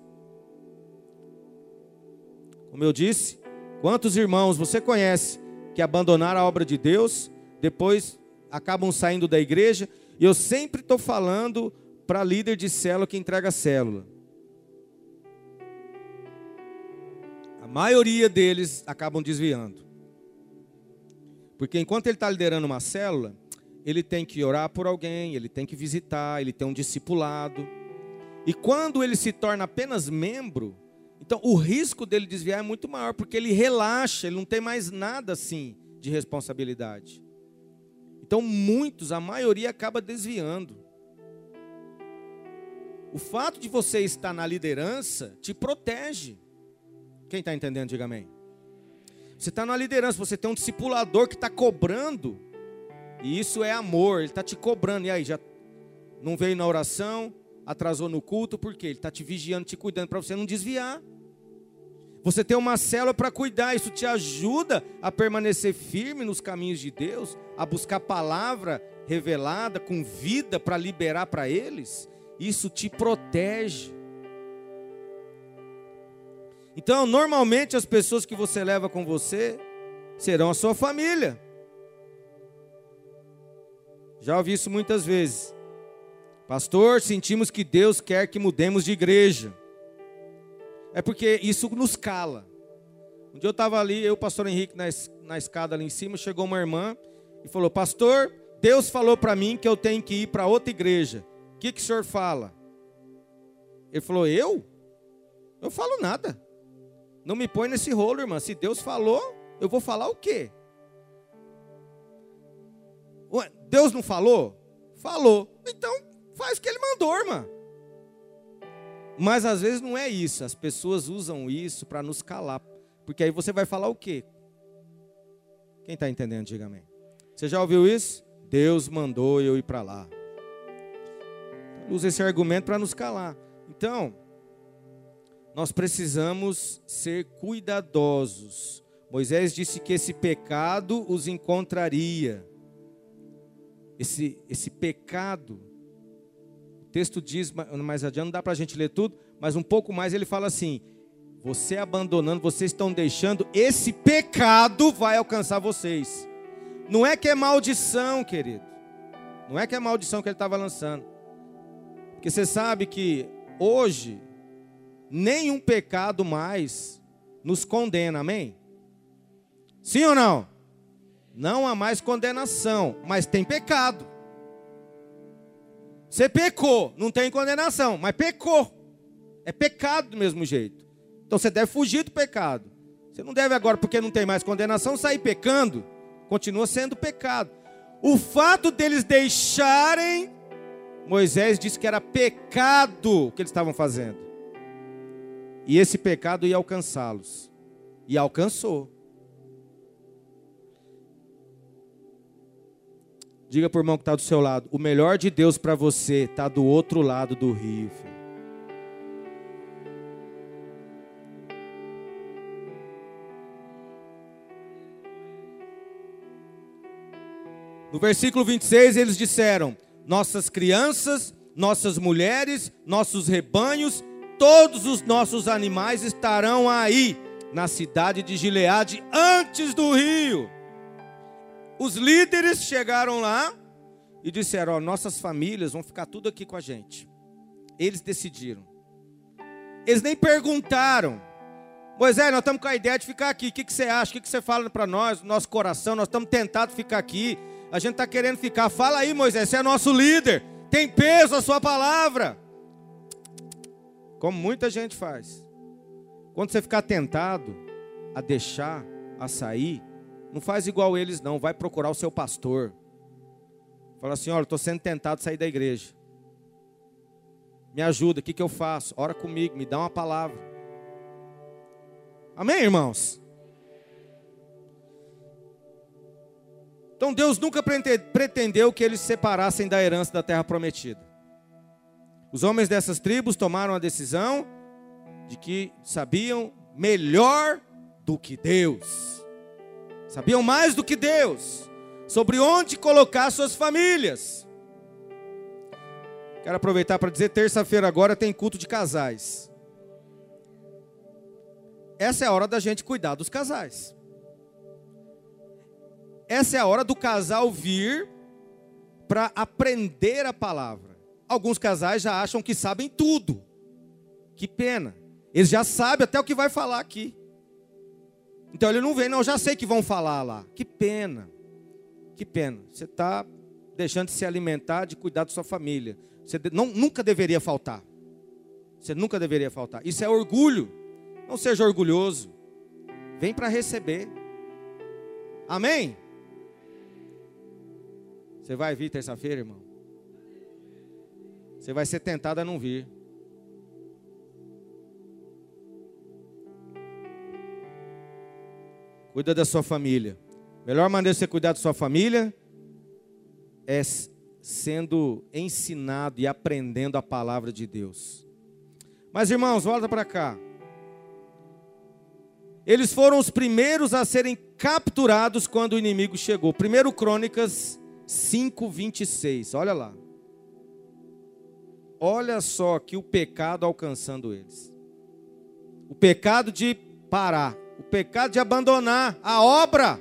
Como eu disse, quantos irmãos você conhece que abandonaram a obra de Deus, depois acabam saindo da igreja? E eu sempre estou falando para líder de célula que entrega célula. A maioria deles acabam desviando. Porque enquanto ele está liderando uma célula, ele tem que orar por alguém, ele tem que visitar, ele tem um discipulado. E quando ele se torna apenas membro, então o risco dele desviar é muito maior, porque ele relaxa, ele não tem mais nada assim de responsabilidade. Então muitos, a maioria acaba desviando. O fato de você estar na liderança te protege. Quem está entendendo, diga amém. Você está na liderança, você tem um discipulador que está cobrando, e isso é amor, ele está te cobrando. E aí, já não veio na oração, atrasou no culto, por quê? Ele está te vigiando, te cuidando para você não desviar. Você tem uma célula para cuidar, isso te ajuda a permanecer firme nos caminhos de Deus, a buscar palavra revelada com vida para liberar para eles. Isso te protege. Então, normalmente as pessoas que você leva com você serão a sua família. Já ouvi isso muitas vezes. Pastor, sentimos que Deus quer que mudemos de igreja. É porque isso nos cala. Um dia eu estava ali, eu, pastor Henrique, na, na escada ali em cima, chegou uma irmã e falou: Pastor, Deus falou para mim que eu tenho que ir para outra igreja. O que, que o senhor fala? Ele falou: Eu? Eu falo nada. Não me põe nesse rolo, irmã. Se Deus falou, eu vou falar o quê? Deus não falou? Falou. Então faz o que ele mandou, irmã. Mas às vezes não é isso. As pessoas usam isso para nos calar. Porque aí você vai falar o quê? Quem está entendendo, diga amém. Você já ouviu isso? Deus mandou eu ir para lá. Usa esse argumento para nos calar. Então, nós precisamos ser cuidadosos. Moisés disse que esse pecado os encontraria. Esse, esse pecado, o texto diz mais adiante, não dá para a gente ler tudo, mas um pouco mais ele fala assim: você abandonando, vocês estão deixando, esse pecado vai alcançar vocês. Não é que é maldição, querido. Não é que é maldição que ele estava lançando. Porque você sabe que hoje nenhum pecado mais nos condena, amém? Sim ou não? Não há mais condenação, mas tem pecado. Você pecou, não tem condenação, mas pecou. É pecado do mesmo jeito. Então você deve fugir do pecado. Você não deve agora, porque não tem mais condenação, sair pecando. Continua sendo pecado. O fato deles deixarem, Moisés disse que era pecado o que eles estavam fazendo. E esse pecado ia alcançá-los. E alcançou. Diga para o irmão que está do seu lado: o melhor de Deus para você está do outro lado do rio. Filho. No versículo 26, eles disseram: Nossas crianças, nossas mulheres, nossos rebanhos, todos os nossos animais estarão aí, na cidade de Gileade, antes do rio. Os líderes chegaram lá e disseram: Ó, nossas famílias vão ficar tudo aqui com a gente. Eles decidiram. Eles nem perguntaram. Moisés, nós estamos com a ideia de ficar aqui. O que, que você acha? O que, que você fala para nós, nosso coração? Nós estamos tentados ficar aqui. A gente está querendo ficar. Fala aí, Moisés, você é nosso líder. Tem peso a sua palavra. Como muita gente faz. Quando você ficar tentado a deixar, a sair, não faz igual eles, não. Vai procurar o seu pastor. Fala assim: olha, estou sendo tentado sair da igreja. Me ajuda, o que, que eu faço? Ora comigo, me dá uma palavra. Amém, irmãos? Então Deus nunca pretendeu que eles se separassem da herança da terra prometida. Os homens dessas tribos tomaram a decisão de que sabiam melhor do que Deus. Sabiam mais do que Deus sobre onde colocar suas famílias. Quero aproveitar para dizer: terça-feira agora tem culto de casais. Essa é a hora da gente cuidar dos casais. Essa é a hora do casal vir para aprender a palavra. Alguns casais já acham que sabem tudo. Que pena. Eles já sabem até o que vai falar aqui. Então ele não vem, não, já sei que vão falar lá. Que pena. Que pena. Você está deixando de se alimentar, de cuidar da sua família. Você não, nunca deveria faltar. Você nunca deveria faltar. Isso é orgulho. Não seja orgulhoso. Vem para receber. Amém? Você vai vir terça-feira, irmão? Você vai ser tentado a não vir. Cuida da sua família. Melhor maneira de você cuidar da sua família é sendo ensinado e aprendendo a palavra de Deus. Mas irmãos, volta para cá. Eles foram os primeiros a serem capturados quando o inimigo chegou. Primeiro Crônicas 5:26. Olha lá. Olha só aqui o pecado alcançando eles. O pecado de parar, o pecado de abandonar a obra.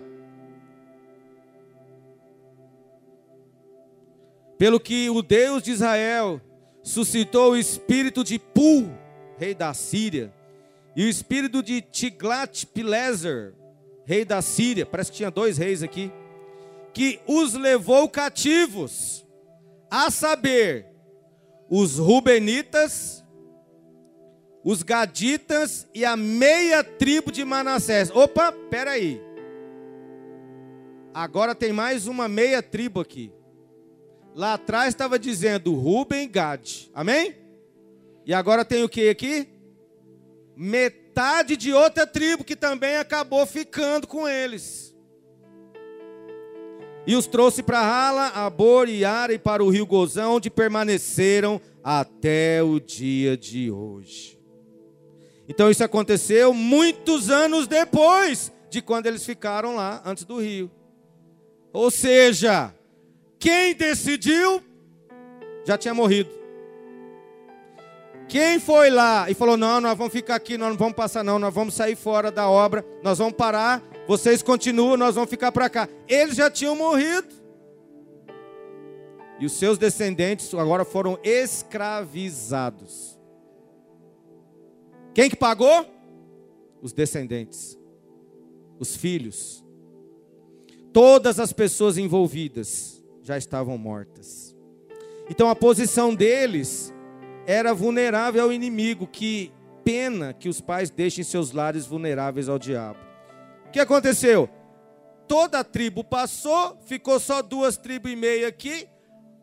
Pelo que o Deus de Israel suscitou o espírito de Pul, rei da Síria, e o espírito de Tiglat-Pileser, rei da Síria, parece que tinha dois reis aqui, que os levou cativos, a saber, os Rubenitas, os Gaditas e a meia tribo de Manassés. Opa, peraí. Agora tem mais uma meia tribo aqui. Lá atrás estava dizendo Ruben Gad. Amém? E agora tem o que aqui? Metade de outra tribo que também acabou ficando com eles. E os trouxe para Rala, a Bor e Ara e para o rio Gozão, onde permaneceram até o dia de hoje. Então isso aconteceu muitos anos depois de quando eles ficaram lá antes do rio. Ou seja, quem decidiu já tinha morrido. Quem foi lá e falou: Não, nós vamos ficar aqui, nós não vamos passar, não, nós vamos sair fora da obra, nós vamos parar, vocês continuam, nós vamos ficar para cá. Eles já tinham morrido. E os seus descendentes agora foram escravizados. Quem que pagou? Os descendentes, os filhos, todas as pessoas envolvidas já estavam mortas. Então a posição deles era vulnerável ao inimigo, que pena que os pais deixem seus lares vulneráveis ao diabo. O que aconteceu? Toda a tribo passou, ficou só duas tribos e meia aqui,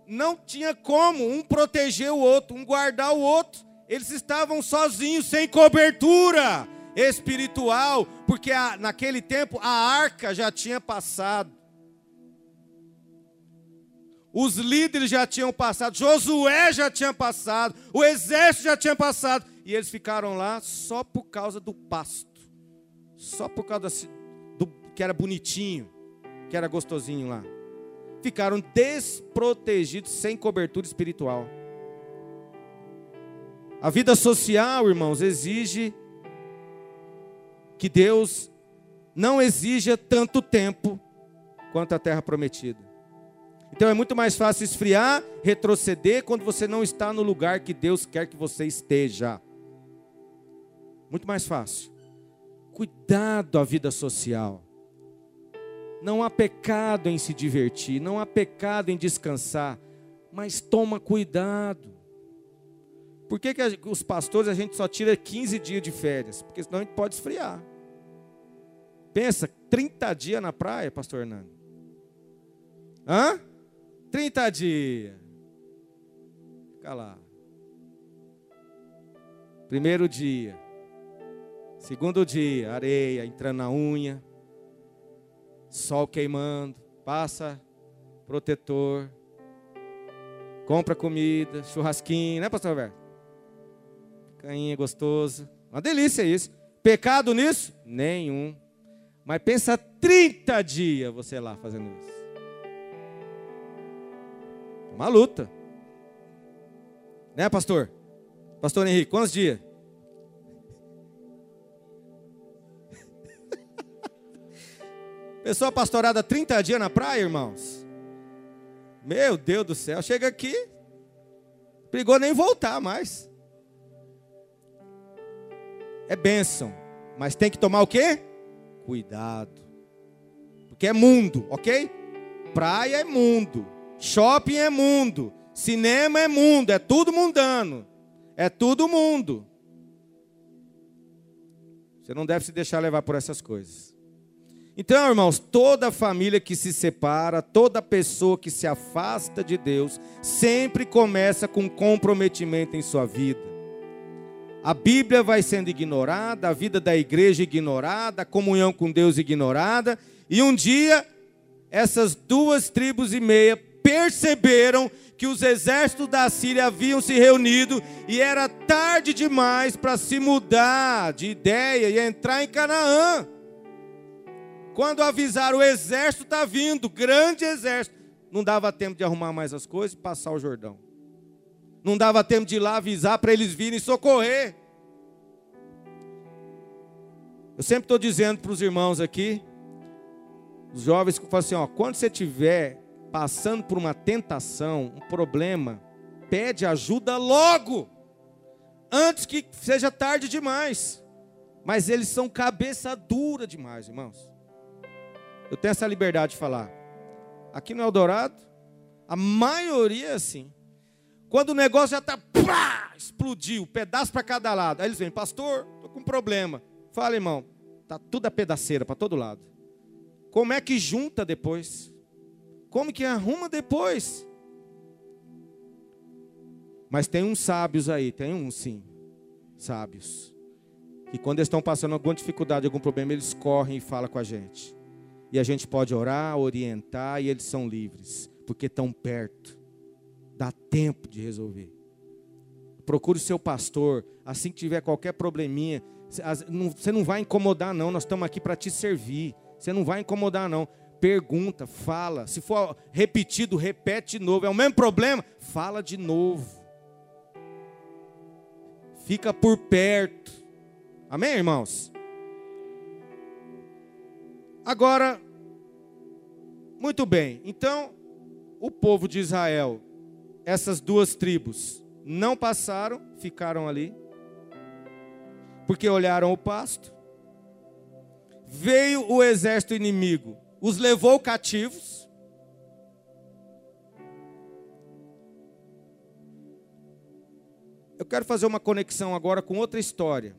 não tinha como um proteger o outro, um guardar o outro. Eles estavam sozinhos, sem cobertura espiritual, porque a, naquele tempo a arca já tinha passado. Os líderes já tinham passado, Josué já tinha passado, o exército já tinha passado, e eles ficaram lá só por causa do pasto, só por causa do que era bonitinho, que era gostosinho lá. ficaram desprotegidos, sem cobertura espiritual. A vida social, irmãos, exige que Deus não exija tanto tempo quanto a terra prometida. Então é muito mais fácil esfriar, retroceder quando você não está no lugar que Deus quer que você esteja. Muito mais fácil. Cuidado a vida social. Não há pecado em se divertir, não há pecado em descansar, mas toma cuidado. Por que, que os pastores a gente só tira 15 dias de férias? Porque senão a gente pode esfriar. Pensa, 30 dias na praia, pastor Hernando. Hã? 30 dias. Fica lá. Primeiro dia. Segundo dia, areia entrando na unha. Sol queimando. Passa protetor. Compra comida, churrasquinho, né, pastor Roberto? Cainha gostoso. Uma delícia isso. Pecado nisso? Nenhum. Mas pensa 30 dias você lá fazendo isso. É uma luta. Né, pastor? Pastor Henrique, quantos dias? *laughs* Pessoa pastorada 30 dias na praia, irmãos. Meu Deus do céu, chega aqui, brigou nem voltar mais. É bênção, mas tem que tomar o quê? cuidado. Porque é mundo, ok? Praia é mundo, shopping é mundo, cinema é mundo, é tudo mundano. É tudo mundo. Você não deve se deixar levar por essas coisas. Então, irmãos, toda família que se separa, toda pessoa que se afasta de Deus, sempre começa com comprometimento em sua vida a Bíblia vai sendo ignorada, a vida da igreja ignorada, a comunhão com Deus ignorada, e um dia essas duas tribos e meia perceberam que os exércitos da Síria haviam se reunido e era tarde demais para se mudar de ideia e entrar em Canaã. Quando avisaram o exército está vindo, grande exército, não dava tempo de arrumar mais as coisas e passar o Jordão. Não dava tempo de ir lá avisar para eles virem socorrer. Eu sempre estou dizendo para os irmãos aqui, os jovens que falam assim: ó, quando você estiver passando por uma tentação, um problema, pede ajuda logo, antes que seja tarde demais. Mas eles são cabeça dura demais, irmãos. Eu tenho essa liberdade de falar. Aqui no Eldorado, a maioria é assim. Quando o negócio já está, explodiu, pedaço para cada lado. Aí eles vêm, pastor, estou com um problema. Fala, irmão, tá tudo a pedaceira para todo lado. Como é que junta depois? Como que arruma depois? Mas tem uns sábios aí, tem uns sim, sábios. E quando eles estão passando alguma dificuldade, algum problema, eles correm e falam com a gente. E a gente pode orar, orientar e eles são livres, porque estão perto. Dá tempo de resolver. Procure o seu pastor, assim que tiver qualquer probleminha, você não vai incomodar, não. Nós estamos aqui para te servir. Você não vai incomodar, não. Pergunta, fala. Se for repetido, repete de novo. É o mesmo problema? Fala de novo. Fica por perto. Amém, irmãos? Agora, muito bem. Então, o povo de Israel, essas duas tribos, não passaram, ficaram ali porque olharam o pasto. Veio o exército inimigo, os levou cativos. Eu quero fazer uma conexão agora com outra história,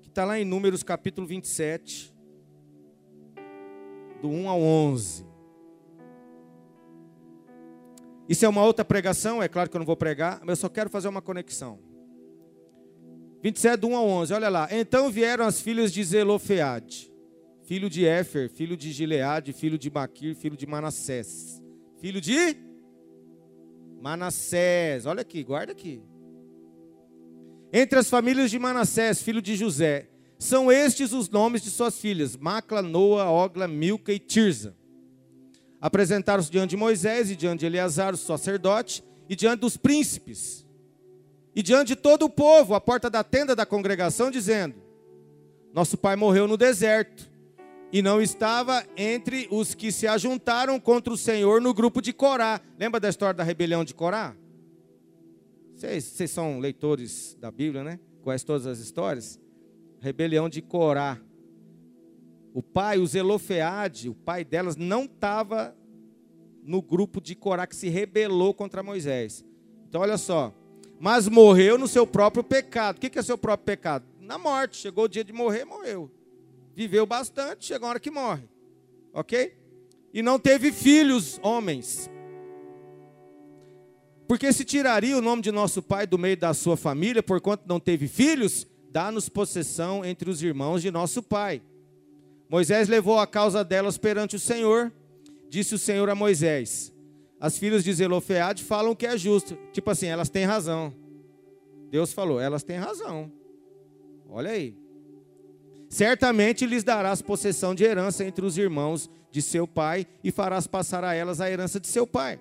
que está lá em Números capítulo 27, do 1 ao 11. Isso é uma outra pregação, é claro que eu não vou pregar, mas eu só quero fazer uma conexão. 27, do 1 a 11, olha lá. Então vieram as filhas de Zelofeade, filho de Éfer, filho de Gileade, filho de Maquir, filho de Manassés. Filho de Manassés, olha aqui, guarda aqui. Entre as famílias de Manassés, filho de José, são estes os nomes de suas filhas: Macla, Noa, Ogla, Milca e Tirza. Apresentaram-se diante de Moisés e diante de Eleazar, o sacerdote, e diante dos príncipes, e diante de todo o povo, à porta da tenda da congregação, dizendo: Nosso pai morreu no deserto, e não estava entre os que se ajuntaram contra o Senhor no grupo de Corá. Lembra da história da rebelião de Corá? Vocês, vocês são leitores da Bíblia, né? Conhecem todas as histórias? Rebelião de Corá. O pai, o Zelofeade, o pai delas, não estava no grupo de Corá que se rebelou contra Moisés. Então, olha só. Mas morreu no seu próprio pecado. O que é seu próprio pecado? Na morte. Chegou o dia de morrer, morreu. Viveu bastante, chegou a hora que morre. Ok? E não teve filhos, homens. Porque se tiraria o nome de nosso pai do meio da sua família, por quanto não teve filhos, dá-nos possessão entre os irmãos de nosso pai. Moisés levou a causa delas perante o Senhor. Disse o Senhor a Moisés: As filhas de Zelofeade falam que é justo. Tipo assim, elas têm razão. Deus falou: Elas têm razão. Olha aí. Certamente lhes darás possessão de herança entre os irmãos de seu pai e farás passar a elas a herança de seu pai.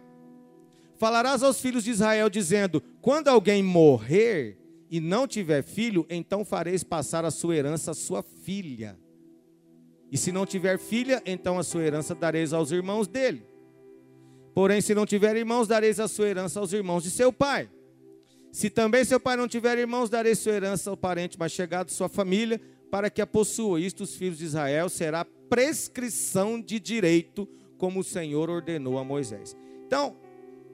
Falarás aos filhos de Israel, dizendo: Quando alguém morrer e não tiver filho, então fareis passar a sua herança à sua filha. E se não tiver filha, então a sua herança dareis aos irmãos dele. Porém, se não tiver irmãos, dareis a sua herança aos irmãos de seu pai. Se também seu pai não tiver irmãos, dareis sua herança ao parente mais chegado de sua família, para que a possua. Isto os filhos de Israel será prescrição de direito, como o Senhor ordenou a Moisés. Então,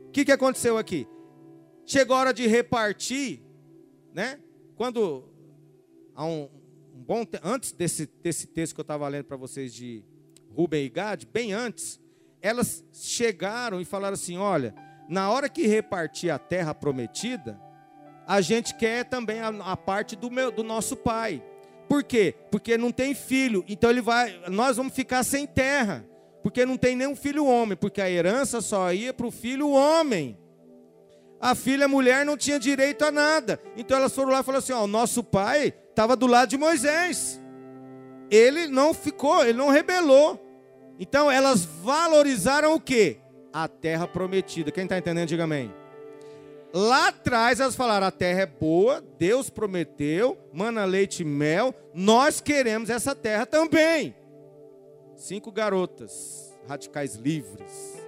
o que, que aconteceu aqui? Chegou a hora de repartir, né? Quando há um, bom antes desse, desse texto que eu estava lendo para vocês de Rubem e Gad, bem antes, elas chegaram e falaram assim: olha, na hora que repartir a terra prometida, a gente quer também a, a parte do, meu, do nosso pai. Por quê? Porque não tem filho, então ele vai, nós vamos ficar sem terra, porque não tem nenhum filho homem, porque a herança só ia para o filho homem. A filha mulher não tinha direito a nada. Então elas foram lá e falaram assim: ó, o nosso pai estava do lado de Moisés. Ele não ficou, ele não rebelou. Então elas valorizaram o que? A terra prometida. Quem está entendendo, diga amém. Lá atrás elas falaram: a terra é boa, Deus prometeu, mana leite e mel, nós queremos essa terra também. Cinco garotas, radicais livres,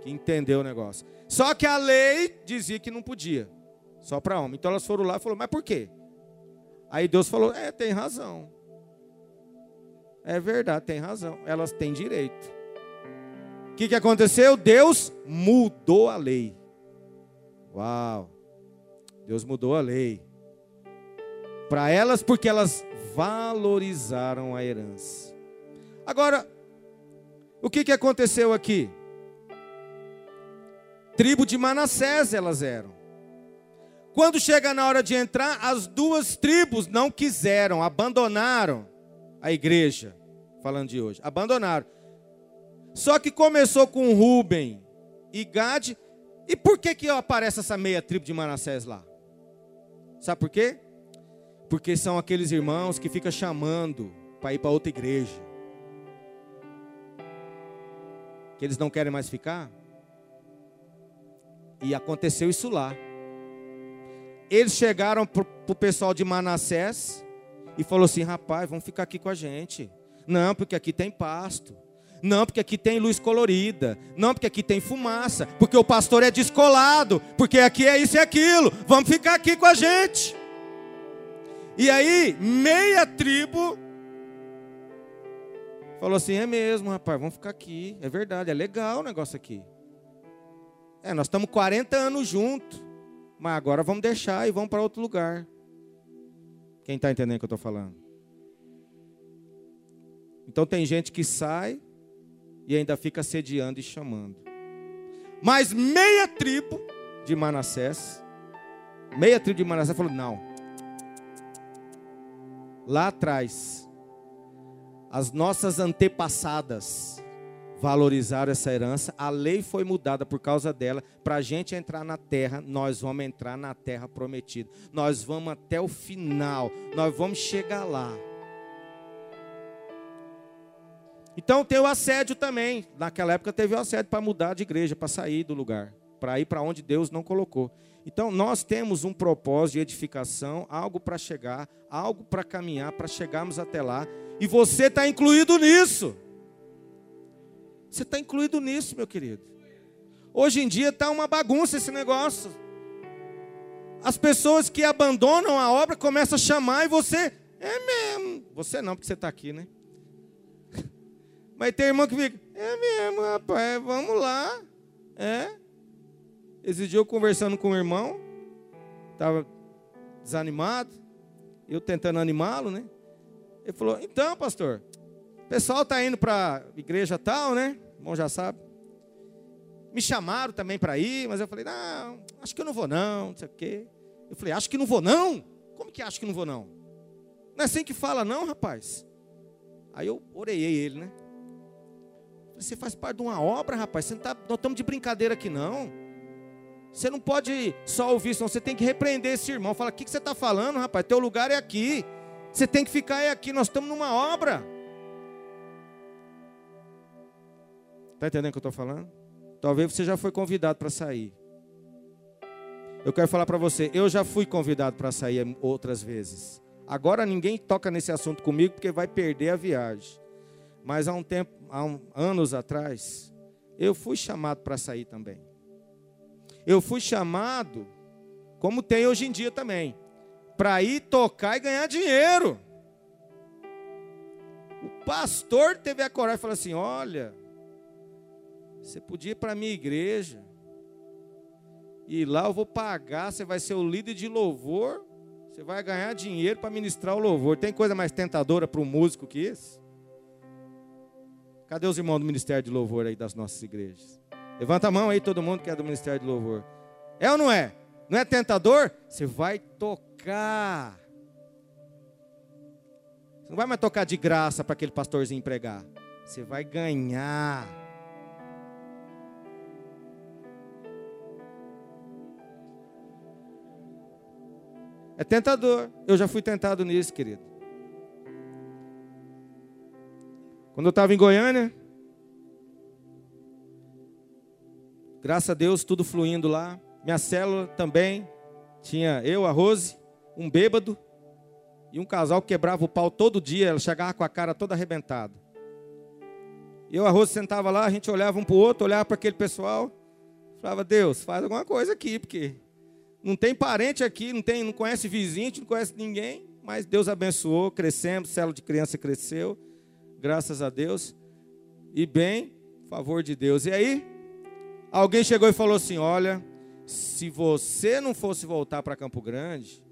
que entendeu o negócio. Só que a lei dizia que não podia, só para homem. Então elas foram lá e falaram: mas por quê? Aí Deus falou: É, tem razão. É verdade, tem razão. Elas têm direito. O que, que aconteceu? Deus mudou a lei. Uau! Deus mudou a lei. Para elas, porque elas valorizaram a herança. Agora, o que, que aconteceu aqui? Tribo de Manassés elas eram. Quando chega na hora de entrar, as duas tribos não quiseram, abandonaram a igreja, falando de hoje. Abandonaram. Só que começou com Ruben e Gad. E por que, que aparece essa meia tribo de Manassés lá? Sabe por quê? Porque são aqueles irmãos que ficam chamando para ir para outra igreja. Que eles não querem mais ficar. E aconteceu isso lá eles chegaram para o pessoal de Manassés e falou assim: rapaz, vamos ficar aqui com a gente. Não, porque aqui tem pasto. Não, porque aqui tem luz colorida. Não, porque aqui tem fumaça. Porque o pastor é descolado. Porque aqui é isso e aquilo. Vamos ficar aqui com a gente. E aí, meia tribo falou assim: é mesmo, rapaz, vamos ficar aqui. É verdade, é legal o negócio aqui. É, nós estamos 40 anos juntos. Mas agora vamos deixar e vamos para outro lugar. Quem está entendendo o que eu estou falando? Então tem gente que sai e ainda fica sediando e chamando. Mas meia tribo de Manassés, meia tribo de Manassés falou: não. Lá atrás, as nossas antepassadas valorizaram essa herança, a lei foi mudada por causa dela. Para a gente entrar na terra, nós vamos entrar na terra prometida. Nós vamos até o final, nós vamos chegar lá. Então tem o assédio também. Naquela época teve o assédio para mudar de igreja, para sair do lugar, para ir para onde Deus não colocou. Então nós temos um propósito de edificação, algo para chegar, algo para caminhar, para chegarmos até lá. E você está incluído nisso. Você está incluído nisso, meu querido. Hoje em dia está uma bagunça esse negócio. As pessoas que abandonam a obra começam a chamar e você, é mesmo. Você não, porque você está aqui, né? Mas tem irmão que fica, é mesmo, rapaz, vamos lá. É. Esse dia eu conversando com o irmão, estava desanimado, eu tentando animá-lo, né? Ele falou, então, pastor, o pessoal está indo para a igreja tal, né? Irmão já sabe. Me chamaram também para ir, mas eu falei, não, acho que eu não vou não, não sei o quê. Eu falei, acho que não vou não? Como que acho que não vou não? Não é assim que fala não, rapaz? Aí eu orei ele, né? Você faz parte de uma obra, rapaz. Você não tá, nós estamos de brincadeira aqui, não. Você não pode só ouvir, senão você tem que repreender esse irmão. Fala, o que, que você está falando, rapaz? Teu lugar é aqui. Você tem que ficar é aqui. Nós estamos numa obra. Está entendendo o que eu estou falando? Talvez você já foi convidado para sair. Eu quero falar para você, eu já fui convidado para sair outras vezes. Agora ninguém toca nesse assunto comigo porque vai perder a viagem. Mas há um tempo, há um, anos atrás, eu fui chamado para sair também. Eu fui chamado, como tem hoje em dia também, para ir tocar e ganhar dinheiro. O pastor teve a coragem e falou assim: Olha, você podia ir para a minha igreja, e lá eu vou pagar, você vai ser o líder de louvor, você vai ganhar dinheiro para ministrar o louvor. Tem coisa mais tentadora para um músico que isso? Cadê os irmãos do Ministério de Louvor aí das nossas igrejas? Levanta a mão aí, todo mundo que é do Ministério de Louvor. É ou não é? Não é tentador? Você vai tocar. Você não vai mais tocar de graça para aquele pastorzinho pregar. Você vai ganhar. É tentador. Eu já fui tentado nisso, querido. Quando eu estava em Goiânia, graças a Deus, tudo fluindo lá. Minha célula também. Tinha eu, a Rose, um bêbado e um casal que quebrava o pau todo dia. Ela chegava com a cara toda arrebentada. Eu, a Rose, sentava lá, a gente olhava um para o outro, olhava para aquele pessoal. Falava, Deus, faz alguma coisa aqui, porque não tem parente aqui, não, tem, não conhece vizinho, não conhece ninguém. Mas Deus abençoou, crescemos, célula de criança cresceu graças a Deus. E bem, favor de Deus. E aí, alguém chegou e falou assim: Olha, se você não fosse voltar para Campo Grande,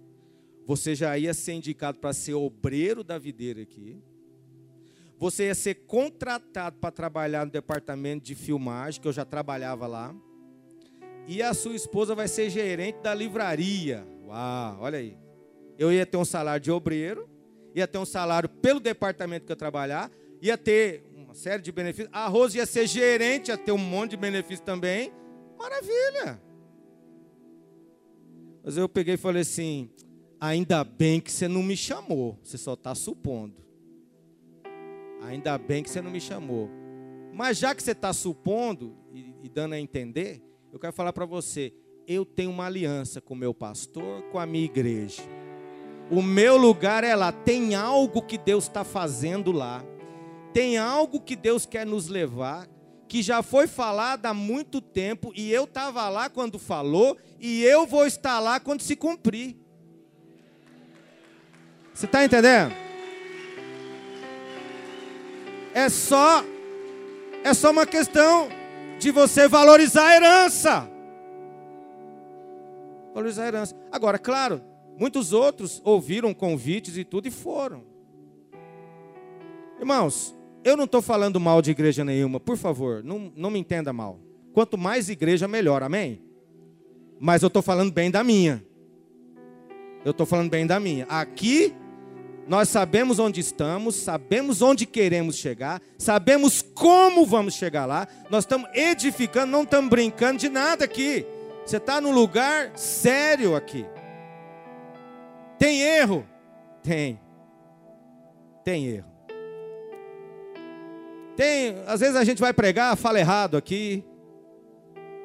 você já ia ser indicado para ser obreiro da videira aqui. Você ia ser contratado para trabalhar no departamento de filmagem, que eu já trabalhava lá. E a sua esposa vai ser gerente da livraria. Uau, olha aí. Eu ia ter um salário de obreiro ia ter um salário pelo departamento que eu trabalhar, ia ter uma série de benefícios. A Rose ia ser gerente, ia ter um monte de benefícios também. Maravilha! Mas eu peguei e falei assim: ainda bem que você não me chamou, você só está supondo. Ainda bem que você não me chamou. Mas já que você está supondo e, e dando a entender, eu quero falar para você: eu tenho uma aliança com o meu pastor, com a minha igreja. O meu lugar é lá. Tem algo que Deus está fazendo lá. Tem algo que Deus quer nos levar, que já foi falado há muito tempo, e eu estava lá quando falou, e eu vou estar lá quando se cumprir. Você está entendendo? É só, é só uma questão de você valorizar a herança. Valorizar a herança. Agora, claro, Muitos outros ouviram convites e tudo e foram. Irmãos, eu não estou falando mal de igreja nenhuma, por favor, não, não me entenda mal. Quanto mais igreja, melhor, amém? Mas eu estou falando bem da minha. Eu estou falando bem da minha. Aqui, nós sabemos onde estamos, sabemos onde queremos chegar, sabemos como vamos chegar lá. Nós estamos edificando, não estamos brincando de nada aqui. Você está num lugar sério aqui. Tem erro? Tem. Tem erro. Tem, às vezes a gente vai pregar, fala errado aqui,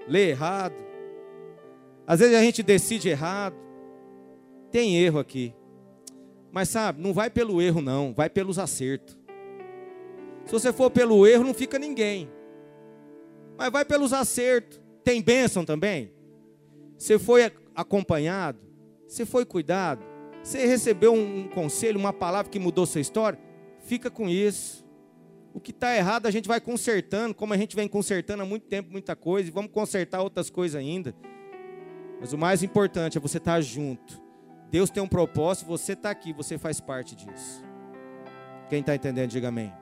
lê errado. Às vezes a gente decide errado. Tem erro aqui. Mas sabe, não vai pelo erro não, vai pelos acertos. Se você for pelo erro, não fica ninguém. Mas vai pelos acertos. Tem bênção também? Você foi acompanhado? Você foi cuidado? Você recebeu um conselho, uma palavra que mudou sua história? Fica com isso. O que está errado a gente vai consertando, como a gente vem consertando há muito tempo muita coisa, e vamos consertar outras coisas ainda. Mas o mais importante é você estar tá junto. Deus tem um propósito, você está aqui, você faz parte disso. Quem está entendendo, diga amém.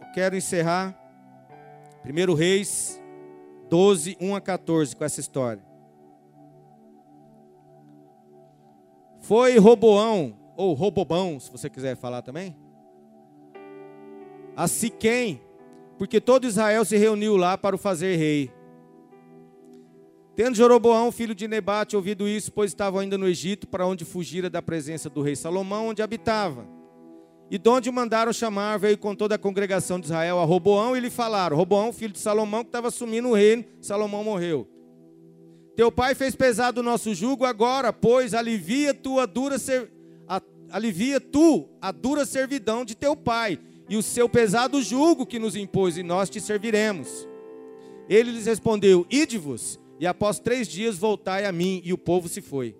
Eu quero encerrar 1 Reis 12, 1 a 14 com essa história. Foi Roboão, ou Robobão, se você quiser falar também, a Siquém, porque todo Israel se reuniu lá para o fazer rei. Tendo Jeroboão, filho de Nebate, ouvido isso, pois estava ainda no Egito, para onde fugira da presença do rei Salomão, onde habitava. E de onde mandaram chamar, veio com toda a congregação de Israel a Roboão e lhe falaram: Roboão, filho de Salomão, que estava assumindo o reino, Salomão morreu. Teu pai fez pesado o nosso jugo, agora, pois, alivia tua dura ser... alivia tu a dura servidão de teu pai e o seu pesado jugo que nos impôs, e nós te serviremos. Ele lhes respondeu: Ide-vos e após três dias voltai a mim. E o povo se foi.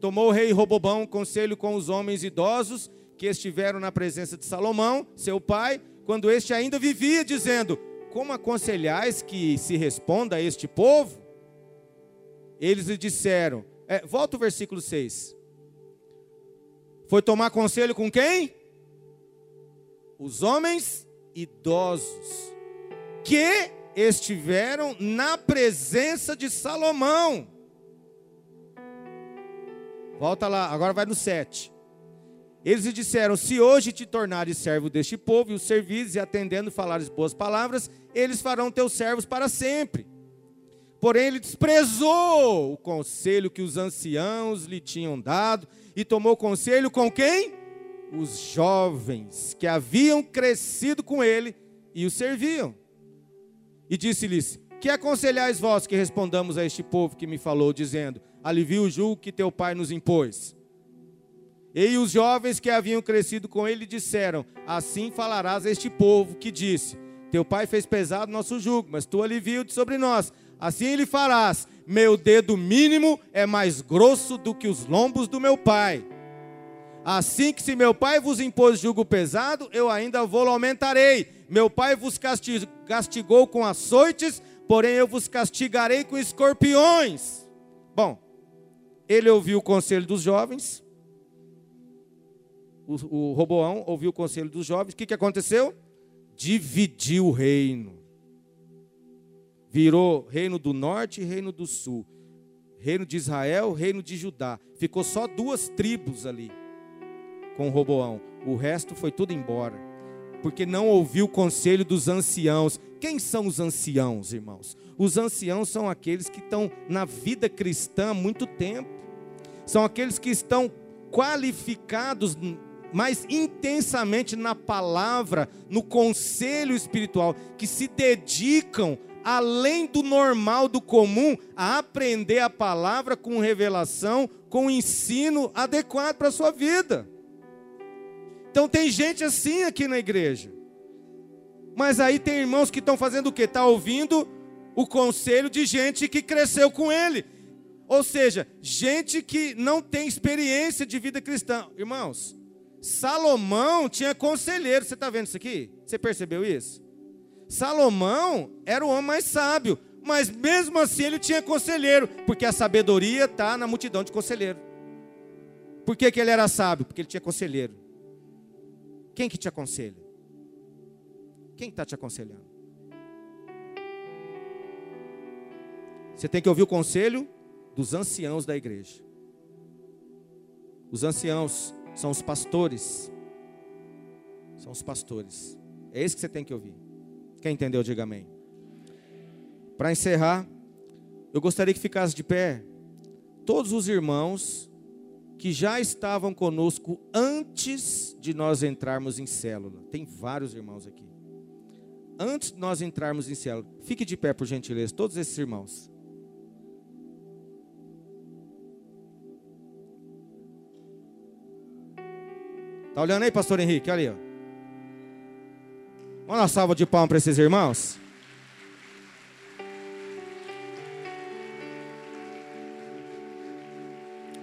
Tomou o rei Robobão conselho com os homens idosos que estiveram na presença de Salomão, seu pai, quando este ainda vivia, dizendo: Como aconselhais que se responda a este povo? Eles lhe disseram: é, Volta o versículo 6. Foi tomar conselho com quem? Os homens idosos. Que estiveram na presença de Salomão. Volta lá, agora vai no 7. Eles lhe disseram: Se hoje te tornares servo deste povo e os servis e atendendo falares boas palavras, eles farão teus servos para sempre. Porém, ele desprezou o conselho que os anciãos lhe tinham dado e tomou conselho com quem? Os jovens que haviam crescido com ele e o serviam. E disse-lhes: Que aconselhais vós que respondamos a este povo que me falou, dizendo: Alivia o jugo que teu pai nos impôs? E os jovens que haviam crescido com ele disseram: Assim falarás a este povo que disse: Teu pai fez pesado nosso jugo, mas tu alivia-o sobre nós. Assim lhe farás: Meu dedo mínimo é mais grosso do que os lombos do meu pai. Assim que se meu pai vos impôs jugo pesado, eu ainda vou aumentarei meu pai vos castigou com açoites, porém eu vos castigarei com escorpiões. Bom, ele ouviu o conselho dos jovens. O, o Roboão ouviu o conselho dos jovens. O que, que aconteceu? Dividiu o reino. Virou reino do norte e reino do sul. Reino de Israel, reino de Judá. Ficou só duas tribos ali com Roboão. O resto foi tudo embora porque não ouviu o conselho dos anciãos. Quem são os anciãos, irmãos? Os anciãos são aqueles que estão na vida cristã há muito tempo, são aqueles que estão qualificados mais intensamente na palavra, no conselho espiritual, que se dedicam além do normal, do comum, a aprender a palavra com revelação, com ensino adequado para a sua vida. Então tem gente assim aqui na igreja. Mas aí tem irmãos que estão fazendo o quê? Está ouvindo o conselho de gente que cresceu com ele. Ou seja, gente que não tem experiência de vida cristã. Irmãos, Salomão tinha conselheiro. Você está vendo isso aqui? Você percebeu isso? Salomão era o homem mais sábio. Mas mesmo assim ele tinha conselheiro. Porque a sabedoria está na multidão de conselheiros. Por que, que ele era sábio? Porque ele tinha conselheiro. Quem que te aconselha? Quem está te aconselhando? Você tem que ouvir o conselho dos anciãos da igreja. Os anciãos são os pastores. São os pastores. É esse que você tem que ouvir. Quem entendeu, diga amém. Para encerrar, eu gostaria que ficasse de pé todos os irmãos que já estavam conosco antes de nós entrarmos em célula, tem vários irmãos aqui. Antes de nós entrarmos em célula, fique de pé por gentileza, todos esses irmãos. Tá olhando aí, pastor Henrique? Olha aí, ó. Vamos uma salva de palmas para esses irmãos?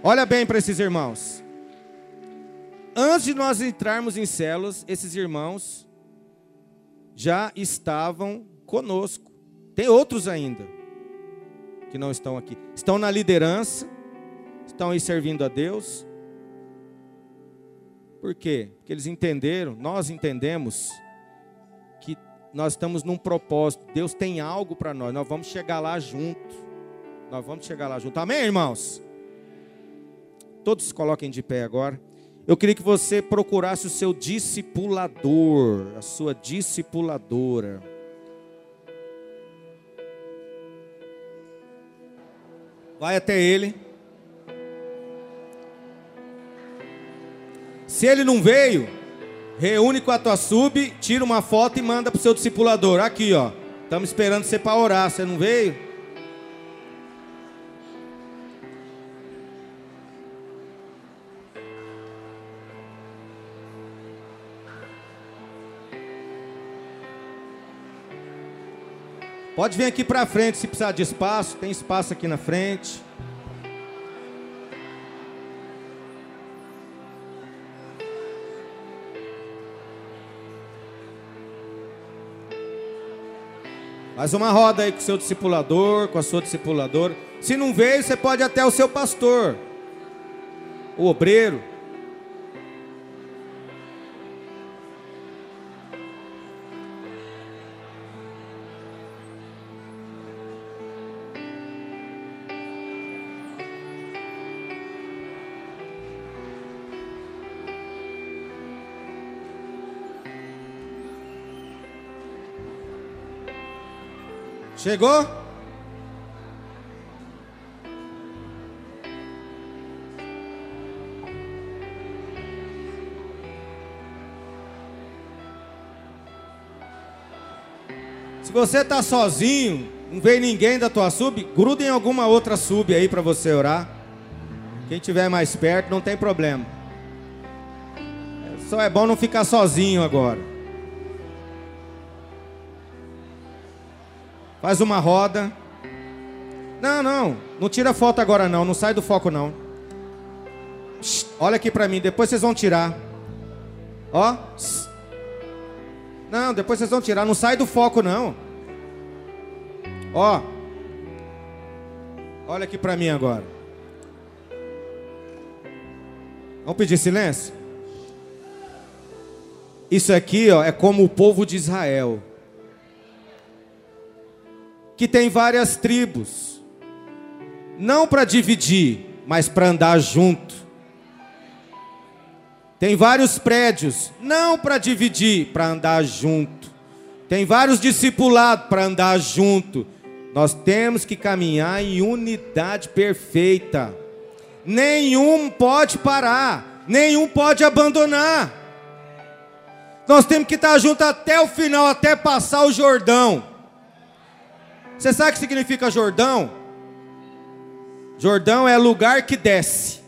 Olha bem para esses irmãos. Antes de nós entrarmos em células, esses irmãos já estavam conosco. Tem outros ainda que não estão aqui. Estão na liderança, estão aí servindo a Deus. Por quê? Porque eles entenderam, nós entendemos nós estamos num propósito. Deus tem algo para nós. Nós vamos chegar lá junto. Nós vamos chegar lá junto. Amém, irmãos? Todos se coloquem de pé agora. Eu queria que você procurasse o seu discipulador, a sua discipuladora. Vai até ele. Se ele não veio, Reúne com a tua sub, tira uma foto e manda pro seu discipulador. Aqui, ó. Estamos esperando você para orar. Você não veio? Pode vir aqui para frente se precisar de espaço. Tem espaço aqui na frente. Faz uma roda aí com o seu discipulador, com a sua discipuladora. Se não veio, você pode até o seu pastor, o obreiro. Chegou? Se você está sozinho, não vem ninguém da tua sub, gruda em alguma outra sub aí para você orar. Quem tiver mais perto, não tem problema. Só é bom não ficar sozinho agora. Faz uma roda. Não, não, não tira foto agora não, não sai do foco não. olha aqui para mim, depois vocês vão tirar. Ó. Não, depois vocês vão tirar, não sai do foco não. Ó. Olha aqui para mim agora. Vamos pedir silêncio? Isso aqui, ó, é como o povo de Israel que tem várias tribos, não para dividir, mas para andar junto. Tem vários prédios, não para dividir, para andar junto. Tem vários discipulados para andar junto. Nós temos que caminhar em unidade perfeita. Nenhum pode parar, nenhum pode abandonar. Nós temos que estar junto até o final, até passar o Jordão. Você sabe o que significa Jordão? Jordão é lugar que desce.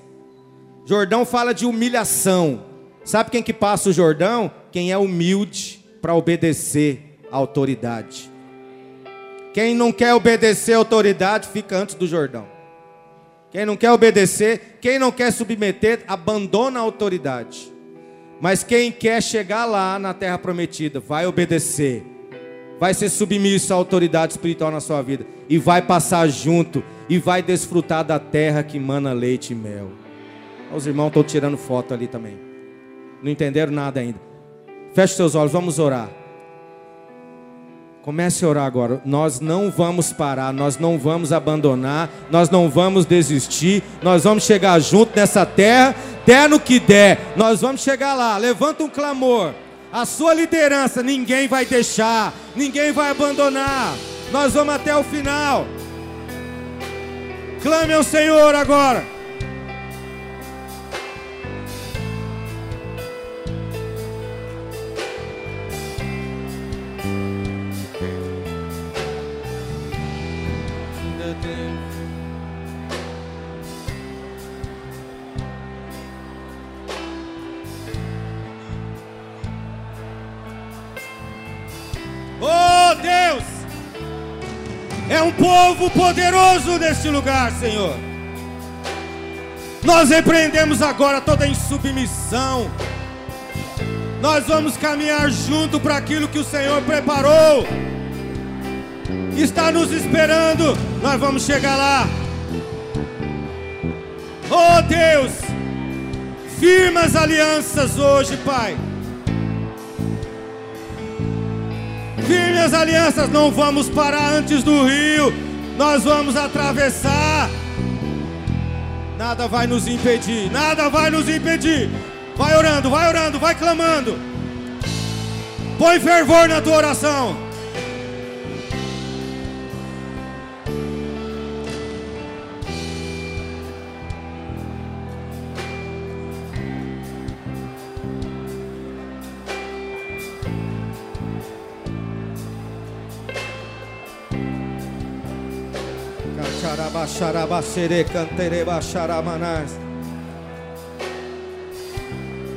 Jordão fala de humilhação. Sabe quem que passa o Jordão? Quem é humilde para obedecer à autoridade. Quem não quer obedecer à autoridade fica antes do Jordão. Quem não quer obedecer, quem não quer submeter, abandona a autoridade. Mas quem quer chegar lá na terra prometida, vai obedecer vai ser submisso à autoridade espiritual na sua vida e vai passar junto e vai desfrutar da terra que mana leite e mel. Os irmãos estão tirando foto ali também. Não entenderam nada ainda. Feche seus olhos, vamos orar. Comece a orar agora. Nós não vamos parar, nós não vamos abandonar, nós não vamos desistir, nós vamos chegar junto nessa terra, der no que der, nós vamos chegar lá. Levanta um clamor. A sua liderança ninguém vai deixar, ninguém vai abandonar. Nós vamos até o final. Clame ao Senhor agora. Povo poderoso neste lugar, Senhor. Nós repreendemos agora toda insubmissão. Nós vamos caminhar junto para aquilo que o Senhor preparou. Está nos esperando. Nós vamos chegar lá. Oh Deus, firma as alianças hoje, Pai. Firme as alianças, não vamos parar antes do rio, nós vamos atravessar. Nada vai nos impedir, nada vai nos impedir. Vai orando, vai orando, vai clamando. Põe fervor na tua oração.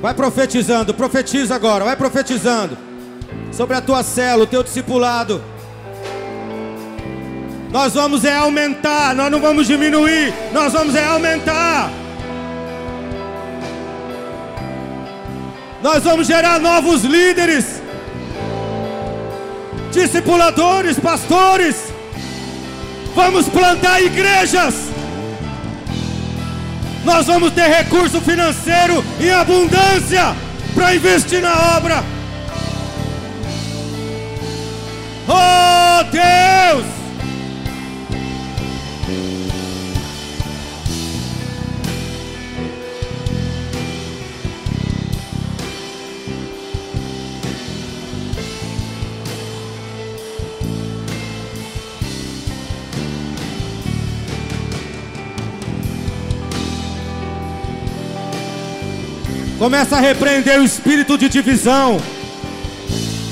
Vai profetizando, profetiza agora, vai profetizando sobre a tua célula, o teu discipulado. Nós vamos é aumentar, nós não vamos diminuir, nós vamos é aumentar. Nós vamos gerar novos líderes, discipuladores, pastores. Vamos plantar igrejas. Nós vamos ter recurso financeiro em abundância para investir na obra. Oh Deus! Começa a repreender o espírito de divisão.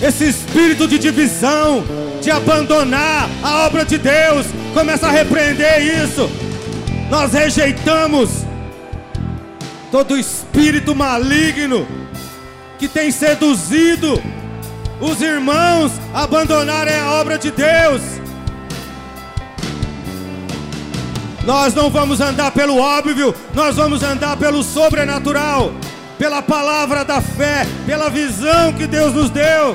Esse espírito de divisão, de abandonar a obra de Deus. Começa a repreender isso. Nós rejeitamos todo espírito maligno que tem seduzido os irmãos a abandonarem a obra de Deus. Nós não vamos andar pelo óbvio, nós vamos andar pelo sobrenatural pela palavra da fé, pela visão que Deus nos deu.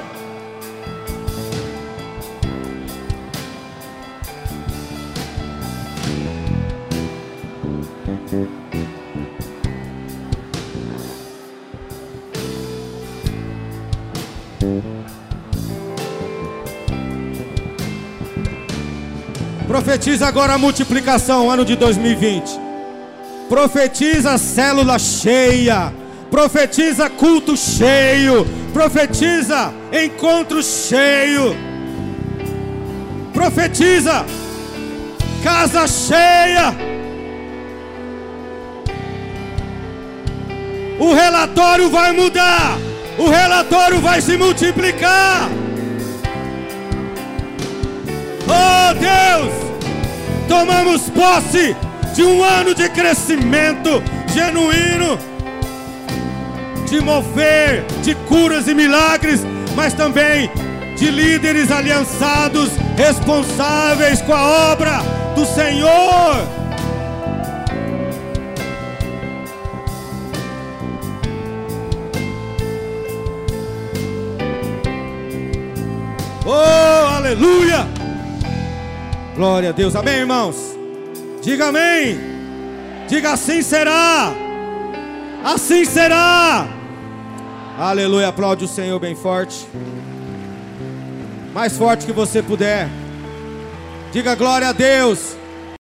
Profetiza agora a multiplicação, ano de 2020. Profetiza a célula cheia profetiza culto cheio, profetiza encontro cheio, profetiza casa cheia. O relatório vai mudar, o relatório vai se multiplicar. Oh Deus, tomamos posse de um ano de crescimento genuíno de mover, de curas e milagres, mas também de líderes aliançados, responsáveis com a obra do Senhor. Oh, aleluia! Glória a Deus, amém, irmãos? Diga amém. Diga assim será. Assim será. Aleluia, aplaude o Senhor bem forte. Mais forte que você puder. Diga glória a Deus.